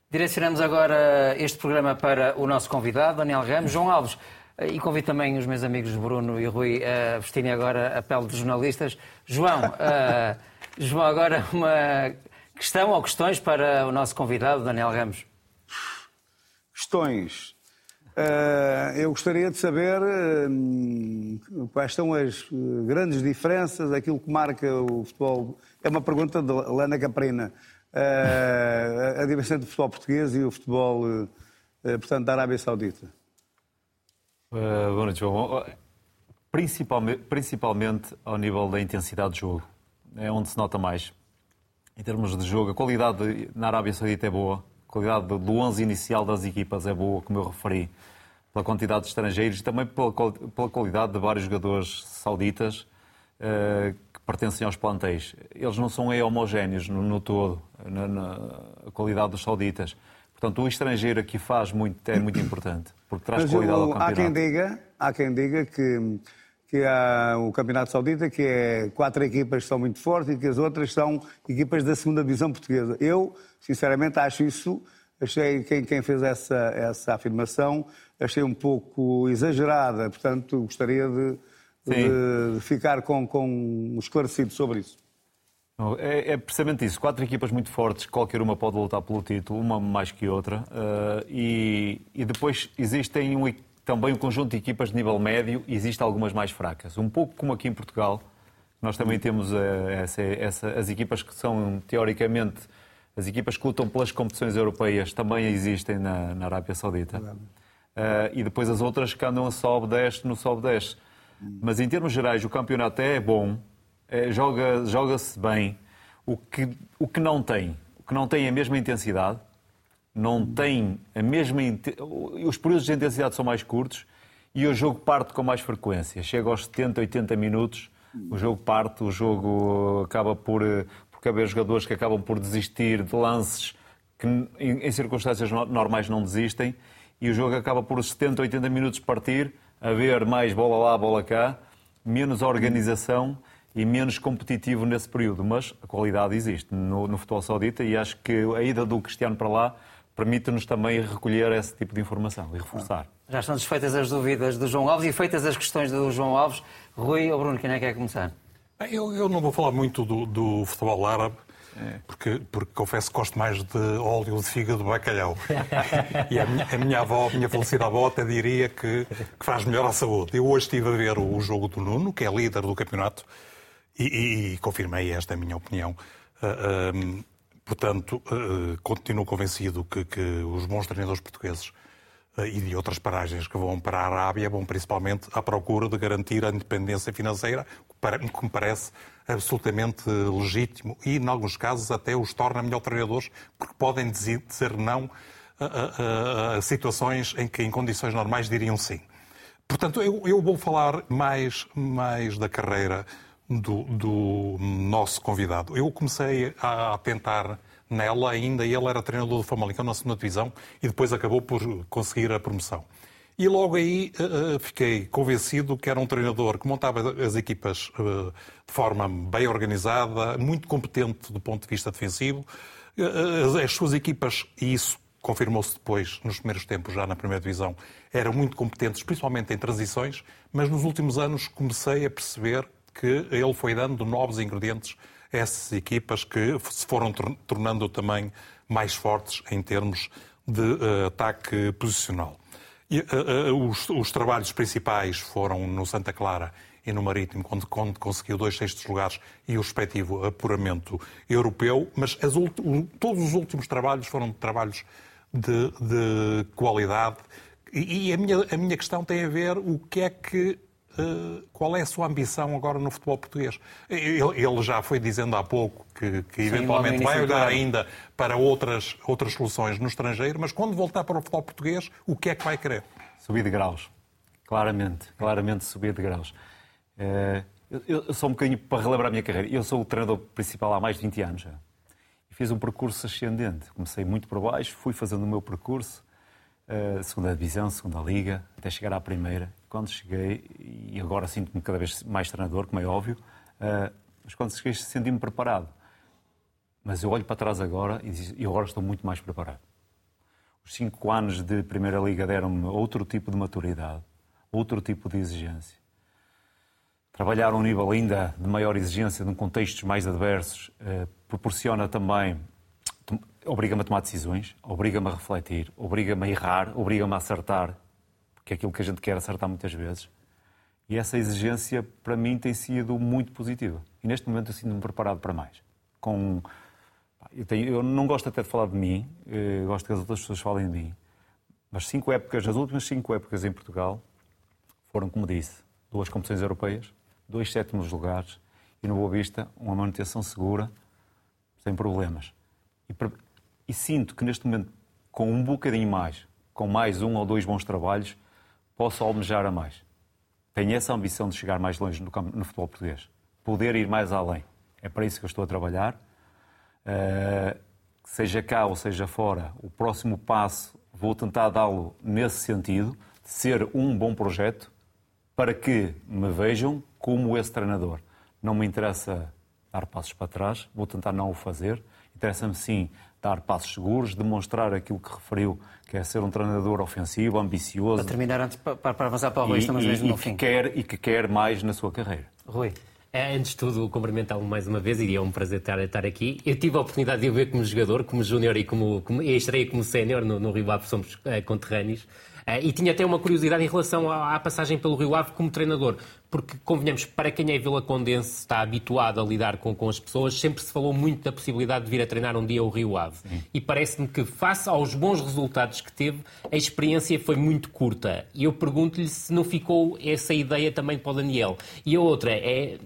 Direcionamos agora este programa para o nosso convidado, Daniel Ramos. João Alves, e convido também os meus amigos Bruno e Rui a vestirem agora a pele de jornalistas. João, uh, João, agora uma questão ou questões para o nosso convidado, Daniel Ramos. Questões. Uh, eu gostaria de saber uh, quais são as grandes diferenças, aquilo que marca o futebol. É uma pergunta de Lana Caprina. a diferença entre o futebol português e o futebol, portanto, da Arábia Saudita. Uh, boa noite, João. Principalmente, principalmente ao nível da intensidade de jogo. É onde se nota mais. Em termos de jogo, a qualidade na Arábia Saudita é boa. A qualidade do 11 inicial das equipas é boa, como eu referi, pela quantidade de estrangeiros e também pela, pela qualidade de vários jogadores sauditas uh, que pertencem aos plantéis. Eles não são homogéneos no, no todo, na, na qualidade dos sauditas. Portanto, o estrangeiro aqui faz muito, é muito importante, porque traz Mas qualidade ao campeonato. Há quem diga, há quem diga que, que há o Campeonato Saudita, que é quatro equipas que são muito fortes e que as outras são equipas da segunda divisão portuguesa. Eu, sinceramente, acho isso, achei quem, quem fez essa, essa afirmação, achei um pouco exagerada, portanto, gostaria de, de, de ficar com, com esclarecido sobre isso. É, é, precisamente isso. Quatro equipas muito fortes, qualquer uma pode lutar pelo título, uma mais que outra. Uh, e, e, depois existem um, também um conjunto de equipas de nível médio e existem algumas mais fracas. Um pouco como aqui em Portugal, nós também temos uh, essa, essa, as equipas que são, teoricamente, as equipas que lutam pelas competições europeias também existem na, na Arábia Saudita. Uh, e depois as outras que andam a sobe-desce no sobe-desce. Mas em termos gerais, o campeonato é bom, joga, joga-se bem. O que, o que não tem, o que não tem a mesma intensidade, não tem a mesma. Os períodos de intensidade são mais curtos e o jogo parte com mais frequência. Chega aos 70, 80 minutos, o jogo parte, o jogo acaba por, por haver jogadores que acabam por desistir de lances que em, circunstâncias normais não desistem e o jogo acaba por 70, 80 minutos partir, haver mais bola lá, bola cá, menos organização e menos competitivo nesse período, mas a qualidade existe no, no futebol saudita e acho que a ida do Cristiano para lá permite-nos também recolher esse tipo de informação e reforçar. Já estão desfeitas as dúvidas do João Alves e feitas as questões do João Alves. Rui ou Bruno, quem é que quer começar? Eu, eu não vou falar muito do, do futebol árabe, é. Porque, porque confesso que gosto mais de óleo de fígado de bacalhau. e a minha, a minha avó, a minha falecida avó, até diria que, que faz melhor à saúde. Eu hoje estive a ver o, o jogo do Nuno, que é líder do campeonato, e, e, e confirmei esta minha opinião. Uh, ah, um, portanto, uh, continuo convencido que, que, os bons treinadores portugueses uh, e de outras paragens que vão para a Arábia vão principalmente à procura de garantir a independência financeira, que me parece absolutamente legítimo e, em alguns casos, até os torna melhor treinadores, porque podem dizer, dizer não a, a, a, situações em que, em condições normais, diriam sim. Portanto, eu, eu vou falar mais, mais da carreira do, do nosso convidado. Eu comecei a, tentar nela ainda, ele era treinador do Famalicão na segunda divisão e depois acabou por conseguir a promoção. E logo aí uh, fiquei convencido que era um treinador que montava as equipas uh, de forma bem organizada, muito competente do ponto de vista defensivo. Uh, as suas equipas, e isso confirmou-se depois, nos primeiros tempos, já na primeira divisão, eram muito competentes, principalmente em transições, mas nos últimos anos comecei a perceber que ele foi dando novos ingredientes a essas equipas que se foram tornando também mais fortes em termos de uh, ataque posicional. E, uh, uh, os, os, trabalhos principais foram no Santa Clara e no Marítimo, quando, conseguiu dois sextos lugares e o respectivo apuramento europeu, mas as, todos os últimos trabalhos foram trabalhos de, de qualidade. E, e a, minha, a minha questão tem a ver o que é que qual é a sua ambição agora no futebol português? Ele, já foi dizendo há pouco que, que Sim, eventualmente vai olhar ainda para outras, outras soluções no estrangeiro, mas quando voltar para o futebol português, o que é que vai querer? Subir de graus. Claramente, claramente subir de graus. Uh, Eu, sou um bocadinho para relembrar a minha carreira. Eu sou o treinador principal há mais de 20 anos já. E fiz um percurso ascendente. Comecei muito por baixo, fui fazendo o meu percurso, uh, segunda divisão, segunda liga, até chegar à primeira. Quando cheguei, e agora sinto-me cada vez mais treinador, como é óbvio, uh, mas quando cheguei senti-me preparado. Mas eu olho para trás agora e agora estou muito mais preparado. Os cinco anos de Primeira Liga deram-me outro tipo de maturidade, outro tipo de exigência Trabalhar a um nível ainda de maior exigência, num contextos mais adversos, eh, proporciona também, obriga-me a tomar decisões, obriga-me a refletir, obriga-me a errar, obriga-me a acertar, porque é aquilo que a gente quer acertar muitas vezes. E essa exigência, para mim, tem sido muito positiva. E neste momento eu sinto-me preparado para mais. Com... Eu, tenho... eu, não gosto até de falar de mim, eh, gosto que as outras pessoas falem de mim, mas cinco épocas, as últimas cinco épocas em Portugal, foram, como disse, duas competições europeias, dois sétimos lugares e no Boa Vista uma manutenção segura, sem problemas. E, e, sinto que neste momento, com um bocadinho mais, com mais um ou dois bons trabalhos, posso almejar a mais. Tenho essa ambição de chegar mais longe no, no futebol português, poder ir mais além. É para isso que eu estou a trabalhar. Uh, seja cá ou seja fora, o próximo passo vou tentar dá-lo nesse sentido, ser um bom projeto, para que me vejam como esse treinador. Não me interessa dar passos para trás, vou tentar não o fazer. Interessa-me sim dar passos seguros, demonstrar aquilo que referiu, que é ser um treinador ofensivo, ambicioso. Para terminar, antes, para, para avançar para o Rui, estamos mesmo no fim. Quer, e que quer mais na sua carreira. Rui. É, antes de tudo, cumprimentá-lo mais uma vez e é um prazer estar, estar aqui. Eu tive a oportunidade de o ver como jogador, como júnior e como, como e estreia como sénior no, no Rio Ave, somos é, conterrâneos. Eh, e tinha até uma curiosidade em relação à, passagem pelo Rio Ave como treinador, porque, convenhamos, para quem é Vila Condense, está habituado a lidar com, com as pessoas, sempre se falou muito da possibilidade de vir a treinar um dia o Rio Ave. Sim. E parece-me que, face aos bons resultados que teve, a experiência foi muito curta. E eu pergunto-lhe se não ficou essa ideia também para o Daniel. E a outra é,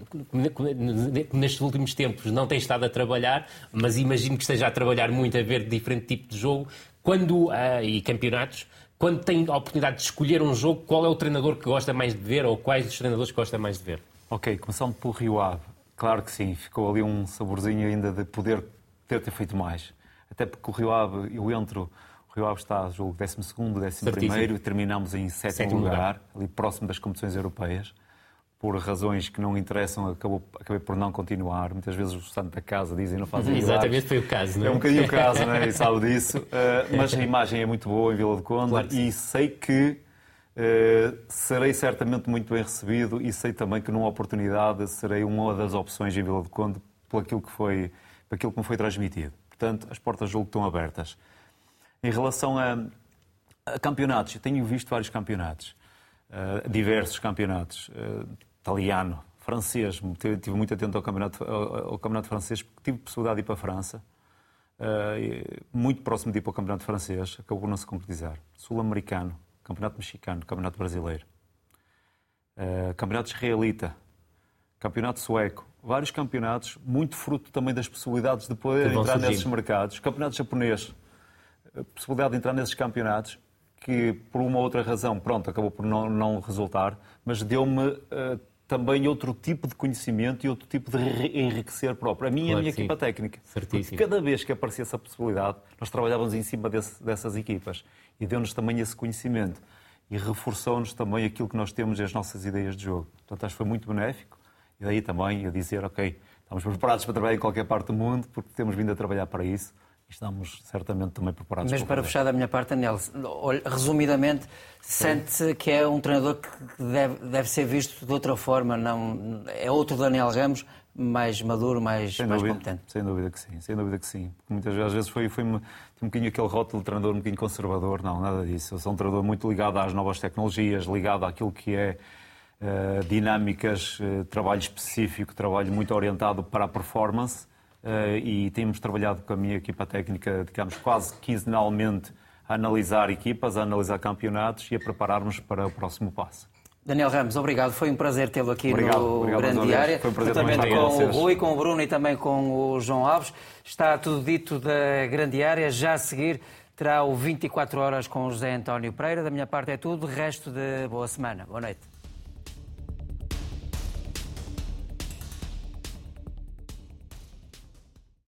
nestes últimos tempos não tem estado a trabalhar, mas imagino que esteja a trabalhar muito a ver diferente tipo de jogo, quando, uh, e campeonatos, quando tem a oportunidade de escolher um jogo, qual é o treinador que gosta mais de ver ou quais dos treinadores que gosta mais de ver? Ok, começando pelo Rio Ave. Claro que sim, ficou ali um saborzinho ainda de poder ter, ter feito mais. Até porque o Rio Ave, eu entro, o Rio Ave está a jogo 12 º 11 e terminamos em sétimo, sétimo lugar, lugar, ali próximo das competições europeias por razões que não interessam, acabou, acabei por não continuar. Muitas vezes o santo da casa dizem não fazem Exatamente, foi o caso, não é? É um bocadinho o caso, não é? E sabe disso. Uh, mas a imagem é muito boa em Vila de Conde claro e sei que uh, serei certamente muito bem recebido e sei também que numa oportunidade serei uma das opções em Vila de Conde por aquilo que, foi, por aquilo que me foi transmitido. Portanto, as portas julgo estão abertas. Em relação a, a campeonatos, eu tenho visto vários campeonatos. Uh, diversos campeonatos italiano, francês. Estive muito atento ao campeonato, ao, campeonato francês, porque tive possibilidade de ir para a França. Uh, muito próximo de ir para o campeonato francês, acabou por não se concretizar. Sul-americano, campeonato mexicano, campeonato brasileiro. Uh, campeonato israelita, campeonato sueco. Vários campeonatos, muito fruto também das possibilidades de poder entrar surgir. nesses mercados. Campeonato japonês, possibilidade de entrar nesses campeonatos que por uma ou outra razão, pronto, acabou por não, não resultar, mas deu-me uh, também outro tipo de conhecimento e outro tipo de enriquecer próprio. A minha claro, e a minha sim. equipa técnica. Certíssimo. Porque cada vez que aparecia essa possibilidade, nós trabalhávamos em cima desse, dessas equipas e deu-nos também esse conhecimento e reforçou-nos também aquilo que nós temos e as nossas ideias de jogo. Portanto, acho que foi muito benéfico e daí também a dizer, ok, estamos preparados para trabalhar em qualquer parte do mundo porque temos vindo a trabalhar para isso estamos certamente também preparados. Mas para fechar da minha parte, Daniel, resumidamente, sente que é um treinador que deve, deve ser visto de outra forma, não é outro Daniel Ramos, mais maduro, mais, sem mais dúvida, competente. Sem dúvida que sim, sem dúvida que sim. Muitas vezes, às vezes foi, foi um, bocadinho aquele rótulo de treinador um bocadinho conservador, não, nada disso. Eu sou um treinador muito ligado às novas tecnologias, ligado àquilo que é uh, dinâmicas, uh, trabalho específico, trabalho muito orientado para a performance e temos trabalhado com a minha equipa técnica, digamos, quase quinzenalmente a analisar equipas, a analisar campeonatos e a prepararmos para o próximo passo. Daniel Ramos, obrigado. Foi um prazer tê-lo aqui obrigado, no obrigado Grande Diária. Foi um prazer também com o Rui, com o Bruno e também com o João Alves. Está tudo dito da Grande Área. Já a seguir terá o 24 horas com o José António Pereira. Da minha parte é tudo. Resto de boa semana. Boa noite.